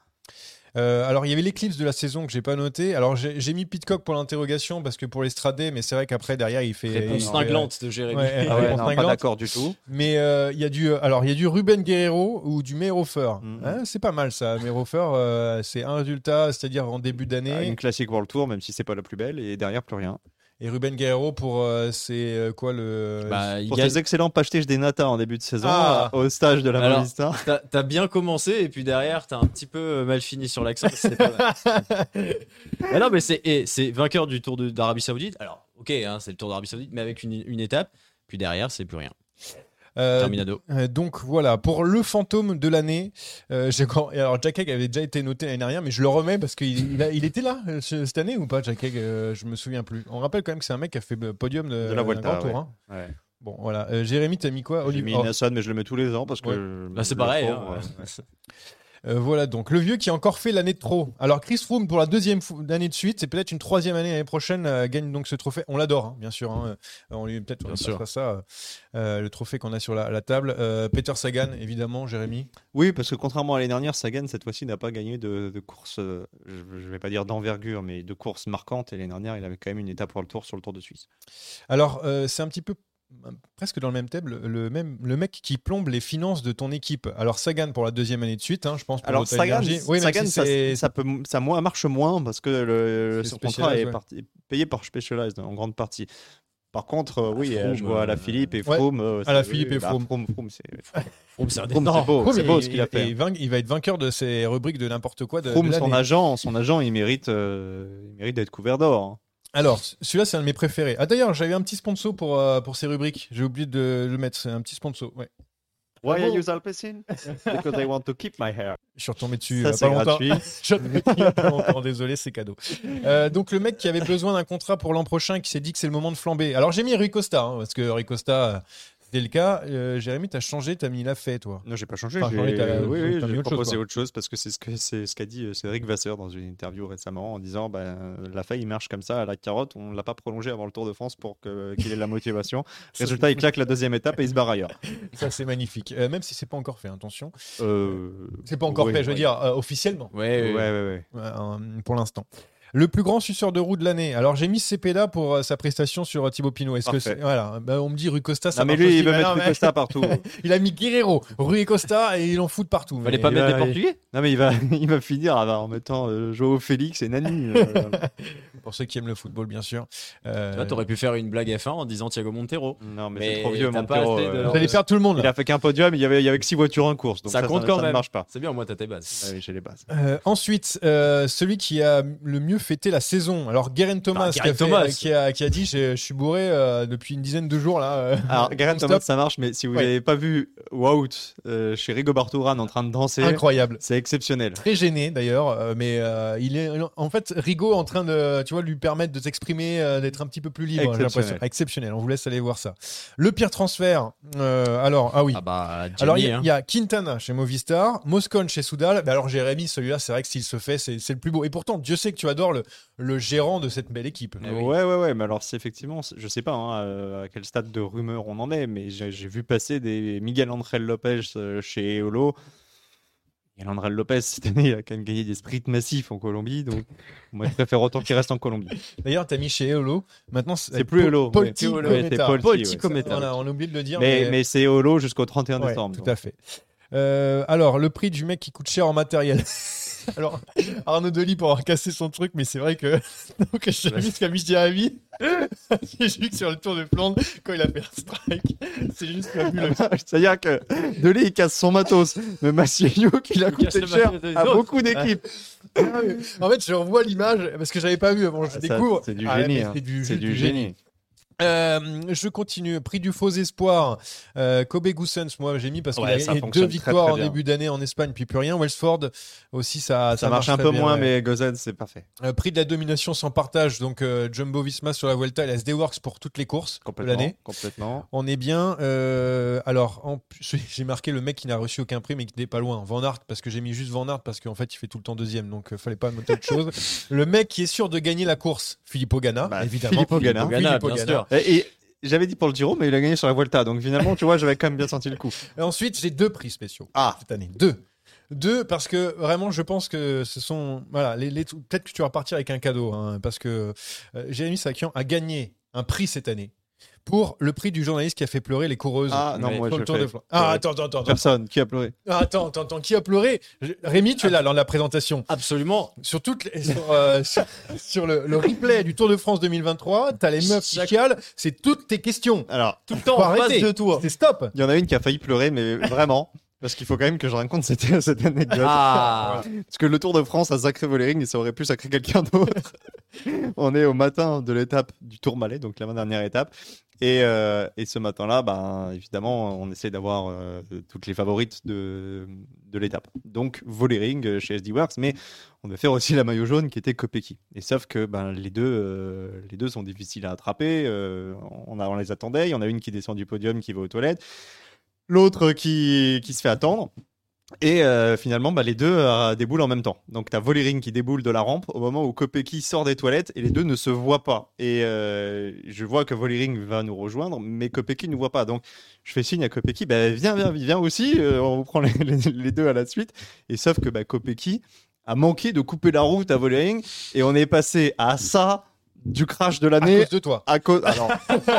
Euh, alors, il y avait l'éclipse de la saison que j'ai pas noté. Alors, j'ai mis Pitcock pour l'interrogation parce que pour l'Estradé, mais c'est vrai qu'après, derrière, il fait. Réponse il fait- cinglante de Jérémy. Ouais, Ah ouais, réponse non, pas d'accord du tout. Mais euh, il y a du alors il y a du Ruben Guerrero ou du Mayhofer. Mhm. Hein, c'est pas mal ça. Euh, c'est un résultat, c'est-à-dire en début Ah, d'année. Une classique World Tour, même si c'est pas la plus belle, et derrière plus rien. Et Ruben Guerrero pour euh, c'est euh, quoi le Bah, il Pour tes excellents pachetage des Nata en début de saison, Ah. euh, au stage de la Alors, Movistar. T'as bien commencé et puis derrière t'as un petit peu euh, mal fini sur l'accent. non mais c'est vainqueur du Tour de- d'Arabie Saoudite. Alors ok hein, c'est le Tour d'Arabie Saoudite mais avec une, une étape. Puis derrière c'est plus rien. Euh, Terminado. euh, donc voilà, pour le fantôme de l'année, euh, j'ai quand- alors Jack Egg avait déjà été noté l'année dernière, mais je le remets parce qu'il il était là ce- cette année ou pas, Jack Egg euh, Je me souviens plus. On rappelle quand même que c'est un mec qui a fait le podium de, De la grand tour. ouais. hein. Ouais. Bon voilà, Euh, Jérémy, t'as mis quoi J'ai Olivier mis oh, mais je le mets tous les ans parce que. Ouais. Bah, c'est pareil. hein. Euh, voilà donc le vieux qui a encore fait l'année de trop. Alors Chris Froome pour la deuxième année de suite, c'est peut-être une troisième année l'année prochaine euh, gagne donc ce trophée. On l'adore hein, bien sûr. hein. Euh, on lui peut-être on passera ça, euh, euh, le trophée qu'on a sur la, la table. Euh, Peter Sagan évidemment, Jérémy. Oui, parce que contrairement à l'année dernière, Sagan cette fois-ci n'a pas gagné de, de course, euh, je ne vais pas dire d'envergure, mais de course marquante. Et l'année dernière, il avait quand même une étape pour le Tour sur le Tour de Suisse. Alors euh, c'est un petit peu presque dans le même thème, le, même le mec qui plombe les finances de ton équipe. Alors Sagan pour la deuxième année de suite, hein, je pense. Pour Alors Sagan, oui, Sagan, si ça, ça peut, ça moins- marche moins parce que le, son contrat est, ouais. payé par Specialized en grande partie. Par contre, euh, oui, Froome, je vois à la euh, Philippe et ouais, Froome. euh, à la Philippe et bah, Froome. Froome, c'est un c'est beau, beau ce qu'il a fait. il, va être vainqueur de ces rubriques de n'importe quoi de, son agent, son agent, il mérite, euh, il mérite d'être couvert d'or. hein. Alors, celui-là, c'est un de mes préférés. Ah, d'ailleurs, j'avais un petit sponsor pour, euh, pour ces rubriques. J'ai oublié de le mettre. C'est un petit sponsor. Ouais. Why I use Alpecin? Because I want to keep my hair. Je suis retombé dessus Ça, il y a c'est pas longtemps. gratuit. Je suis pas longtemps. Désolé, c'est cadeau. Euh, donc, le mec qui avait besoin d'un contrat pour l'an prochain, qui s'est dit que c'est le moment de flamber. Alors, j'ai mis Rui Costa, hein, parce que Rui Costa, euh, c'était le cas. Euh, Jérémy, t'as changé, t'as mis la fait, toi. Non, j'ai pas changé. Enfin, j'ai changé, t'as- oui, oui, chose, proposé quoi. autre chose parce que c'est ce que c'est ce qu'a dit euh, Cédric Vasseur dans une interview récemment en disant bah, la faille il marche comme ça à la carotte, on l'a pas prolongé avant le Tour de France pour que- qu'il ait la motivation. Résultat, il claque la deuxième étape et il se barre ailleurs. Ça, c'est magnifique. Euh, même si c'est pas encore fait, attention. Euh, C'est pas encore oui, fait, je veux dire, euh, officiellement. Ouais, Ouais, ouais, ouais. euh, pour l'instant. Le plus grand suceur de roue de l'année. Alors j'ai mis Cepeda pour euh, sa prestation sur euh, Thibaut Pinot. Est-ce que c'est voilà bah, On me dit Rui Costa, ça Non, mais marche lui, aussi. il veut Bah mettre non, Rui mais- Costa partout. il a mis Guerrero, Rui Costa et il en fout partout. Fallait Mais- pas mettre va- des Portugais non, mais il va, il va finir en mettant euh, Joao Félix et Nani. euh, Pour ceux qui aiment le football, bien sûr. Euh, Tu vois, t'aurais pu faire une blague F1 en disant Thiago Montero. non, mais, Mais c'est trop vieux, t'as pas Montero. assez de- euh, Vous allez perdre tout le monde. Il a fait qu'un podium, il y avait, il y avait que six voitures en course. Donc ça, ça, compte ça, quand ça même. ne marche pas. C'est bien, au moins t'as tes bases. Ah oui, j'ai les bases. Euh, ensuite, euh, celui qui a le mieux fêté la saison. Alors, Guerin Thomas, qui, a Guerin fait- Thomas. qui, a, qui a dit Je, suis bourré euh, depuis une dizaine de jours là. euh, Alors, non-stop. Thomas, ça marche, mais si vous Ouais. n'avez pas vu Wout euh, chez Rigoberto Urán en train de danser, Incroyable. c'est exceptionnel. Très gêné d'ailleurs, mais il est en fait Rigaud en train de, tu vois, lui permettre de s'exprimer, d'être un petit peu plus libre. J'ai l'impression. Exceptionnel. Exceptionnel. On vous laisse aller voir ça. Le pire transfert. alors, ah oui. Ah bah, Alors, il y, a- hein. il y a Quintana chez Movistar, Moscon chez Soudal. Mais alors, Jérémy, celui-là, c'est vrai que s'il se fait, c'est le plus beau. Et pourtant, Dieu sait que tu adores le, le gérant de cette belle équipe. Oui. Ouais, ouais, ouais, mais alors c'est effectivement, je sais pas hein, euh, à quel stade de rumeur on en est, mais j'ai vu passer des Miguel André Lopez euh, chez Eolo. Miguel André Lopez, cette année, il a quand même gagné des sprints massifs en Colombie, donc moi je préfère autant qu'il reste en Colombie. D'ailleurs, t'as mis chez Eolo. Maintenant, C'est plus Paul- Eolo. Voilà, on a oublié de le dire. Mais, mais c'est Eolo jusqu'au 31 Ouais, décembre. tout donc. à fait. Euh, alors, le prix du mec qui coûte cher en matériel. Alors, Arnaud Delis pour avoir cassé son truc, mais c'est vrai que donc j'ai vu ce qu'a mis Jérémy. J'ai vu que sur le Tour de Flandre, quand il a fait un strike, c'est juste fabuleux. C'est-à-dire que Delay, il casse son matos. Mais Massiello, qui l'a coûté le cher à beaucoup d'équipes. En fait, je revois l'image parce que j'avais pas vu avant, je Ça, découvre. C'est du Ah, génie. hein. C'est du génie. Euh, je continue. Prix du faux espoir. Euh, Kobe Goossens, moi j'ai mis parce qu'il Ouais, a ça gagné deux très, victoires très en début d'année en Espagne, puis plus rien. Wellsford aussi, ça, Ça marche un peu bien, moins, ouais. mais Gozen, c'est parfait. Euh, prix de la domination sans partage. Donc euh, Jumbo Visma sur la Vuelta et la SD Works pour toutes les courses de Complètement. l'année. Complètement. On est bien. euh, alors, en j'ai marqué le mec qui n'a reçu aucun prix, mais qui n'est pas loin. Van Aert, parce que j'ai mis juste Van Aert, parce qu'en fait, il fait tout le temps deuxième, donc euh, fallait pas noter autre chose. le mec qui est sûr de gagner la course, Filippo Ganna, Bah, évidemment. Filippo Ganna. Ganna, Filippo bien Ganna. Et, et j'avais dit pour le Giro, mais il a gagné sur la Volta. Donc finalement, tu vois, j'avais quand même bien senti le coup. Et ensuite, j'ai deux prix spéciaux Ah, cette année. Deux. Deux, parce que vraiment, je pense que ce sont. Voilà, les, les- peut-être que tu vas repartir avec un cadeau, hein, parce que euh, Jérémy Sakian a gagné un prix cette année pour le prix du journaliste qui a fait pleurer les coureuses. ah non, moi je le Tour de. Ah, attends, attends, attends. Personne qui a pleuré. Ah, Attends, attends, attends, qui a pleuré? Rémi, tu es là dans la présentation. Absolument. Sur, toutes les- sur, euh, sur, sur le, le replay du Tour de France 2023, t'as les meufs qui Chaque- chialent, c'est toutes tes questions. Alors, Tout le temps de toi. C'est stop. il y en a une qui a failli pleurer, mais vraiment. Parce qu'il faut quand même que je raconte cette, cette anecdote. Ah. Parce que le Tour de France a sacré Volering et ça aurait pu sacrer quelqu'un d'autre. On est au matin de l'étape du Tour Malais, donc l'avant-dernière étape. Et, euh, et ce matin-là, ben, évidemment, on essaie d'avoir euh, toutes les favorites de, de l'étape. Donc Volering euh, chez SD Works, mais on devait faire aussi la maillot jaune qui était Kopecky. Et sauf que ben, les, deux, les deux sont difficiles à attraper. on, a, les attendait. Il y en a une qui descend du podium, qui va aux toilettes. L'autre qui, qui se fait attendre. Et euh, finalement, bah, les deux euh, déboulent en même temps. Donc, tu as Volering qui déboule de la rampe au moment où Kopecky sort des toilettes et les deux ne se voient pas. Et euh, je vois que Volering va nous rejoindre, mais Kopecky ne voit pas. Donc, je fais signe à Kopecky, bah, viens, viens, viens aussi, euh, on vous prend les, deux à la suite. Et sauf que bah, a manqué de couper la route à Volering et on est passé à ça du crash de À l'année cause de toi. à cause, alors,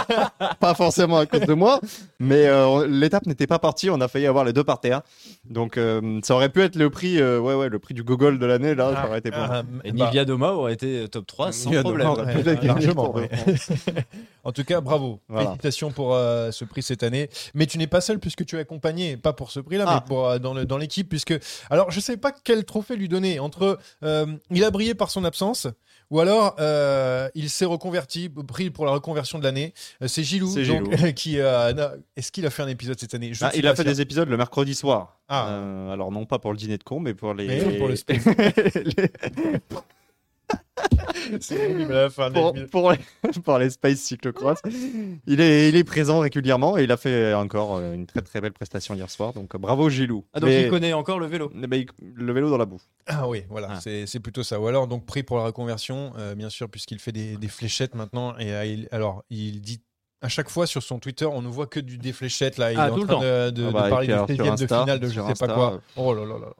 pas forcément à cause de moi, mais euh, l'étape n'était pas partie. On a failli avoir les deux par terre. Donc, euh, ça aurait pu être le prix, euh, ouais, ouais, le prix du Gogol de l'année. Là, ça aurait été bon. Ah, Et bah, Nivia Doma aurait été top 3 sans Nivea problème. Doma Ouais, largement, ouais. En tout cas, bravo. Voilà. Félicitations pour euh, ce prix cette année. Mais tu n'es pas seul puisque tu es accompagné, pas pour ce prix-là, Ah. mais pour, euh, dans, l'équipe. Puisque, alors, je ne sais pas quel trophée lui donner. Entre euh, il a brillé par son absence ou alors euh, il s'est reconverti, pris pour la reconversion de l'année. Euh, c'est Gilou, C'est donc, Gilou. qui euh, Est-ce qu'il a fait un épisode cette année? Je Ah, il a fait sûr. des épisodes le mercredi soir. Ah. Euh, alors non pas pour le dîner de con, mais pour les. Mais pour le les- pour, pour les, pour les Space Cyclocross. Il est, il est présent régulièrement et il a fait encore euh, une très très belle prestation hier soir. Donc euh, bravo Gilou. Ah, donc Mais- il connaît encore le vélo. mais il- le vélo dans la boue. Ah oui, voilà, Ah. c'est c'est plutôt ça. Ou alors, donc, pris pour la reconversion, euh, bien sûr, puisqu'il fait des, des fléchettes maintenant. Et euh, il- alors, il dit à chaque fois sur son Twitter, on ne voit que du, des fléchettes. Là, il Ah, est en tout le train temps. de, de- Ah de bah, et parler puis du alors, sur 16e de Insta, finale de je sais pas quoi. Oh là là là.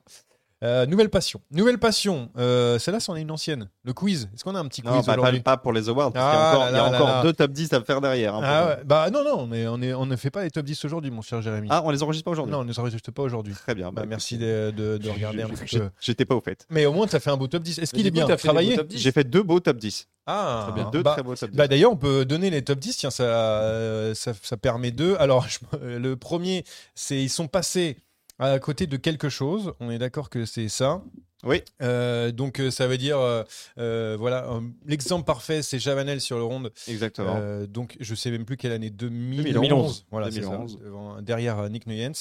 Euh, nouvelle passion. Nouvelle passion. Euh, Celle-là, c'en est une ancienne. Le quiz. Est-ce qu'on a un petit Non, quiz bah, pas, aujourd'hui pas pour les awards. Parce Ah qu'il y a encore, là il y a là encore là deux top 10 à faire derrière. hein, Ah ouais. Bah non, non, on, est, on, est, on ne fait pas les top 10 aujourd'hui, mon cher Jérémy. Ah, on les enregistre pas aujourd'hui. non, on ne les enregistre pas aujourd'hui. Très bien. Bah, bah, merci de, de- de regarder un petit peu. J'étais pas au fait. Mais au moins, tu as fait un beau top 10. Est-ce qu'il est bien travaillé beaux top 10. J'ai fait deux beaux top 10. Ah, Très bien. Deux bah, très beaux top 10. Bah d'ailleurs, on peut donner les top 10. Tiens, ça, euh, ça, ça permet d'eux. Alors, je- le premier, c'est ils sont passés à côté de quelque chose. On est d'accord que c'est ça. Oui. Euh, donc, euh, ça veut dire, euh, euh, voilà, euh, l'exemple parfait, c'est Javanel sur le ronde. Exactement. Euh, donc, je sais même plus quelle année. 2000, 2011. Voilà, c'est 2011. ça. Devant- derrière euh, Nick Nuyens.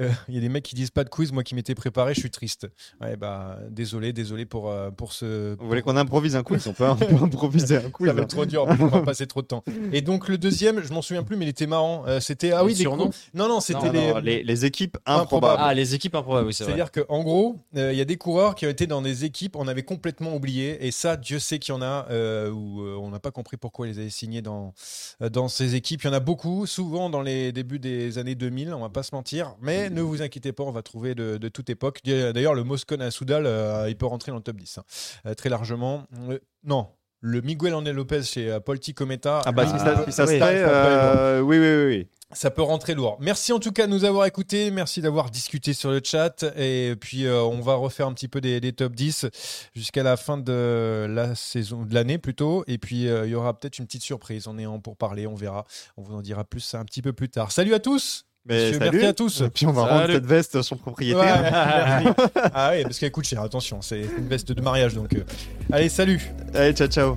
Euh, Il y a des mecs qui disent pas de quiz. Moi qui m'étais préparé, je suis triste. Ouais, bah, désolé, désolé pour, euh, pour ce. Vous voulez qu'on improvise un quiz? On peut, improviser un quiz. Ça va être trop dur, on va passer trop de temps. Et donc le deuxième, je m'en souviens plus, mais il était marrant. Euh, c'était ah oui Les des surnoms Non non, c'était les. les, les équipes Improbables. Ah, les équipes improbables, oui, c'est vrai. C'est-à-dire qu'en gros, euh, il y a des coureurs qui ont été dans des équipes, on avait complètement oublié. Et ça, Dieu sait qu'il y en a euh, où euh, on n'a pas compris pourquoi ils avaient signé dans, euh, dans ces équipes. Il y en a beaucoup, souvent dans les débuts des années 2000, on va pas se mentir. Mais ne vous inquiétez pas, on va trouver de, de toute époque. D'ailleurs, le Moscone à Soudal, euh, il peut rentrer dans le top 10 hein, très largement. Non. Le Miguel Angel Lopez chez euh, Polti Cometa. Ah bah lui, si ça, ça- si ça ouais, se fait, euh, oui, oui, oui. Ça peut rentrer lourd. Merci en tout cas de nous avoir écoutés. Merci d'avoir discuté sur le chat. Et puis, euh, on va refaire un petit peu des, des top 10 jusqu'à la fin de la saison, de l'année plutôt. Et puis, euh, il y aura peut-être une petite surprise. On est en pour parler. On verra. On vous en dira plus un petit peu plus tard. Salut à tous. Mais Monsieur, salut. merci à tous. Et puis on va Salut. rendre cette veste à son propriétaire. ah oui, parce qu'elle coûte cher. Attention, c'est une veste de mariage. Donc, euh, allez, salut. Allez, ciao, ciao.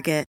Target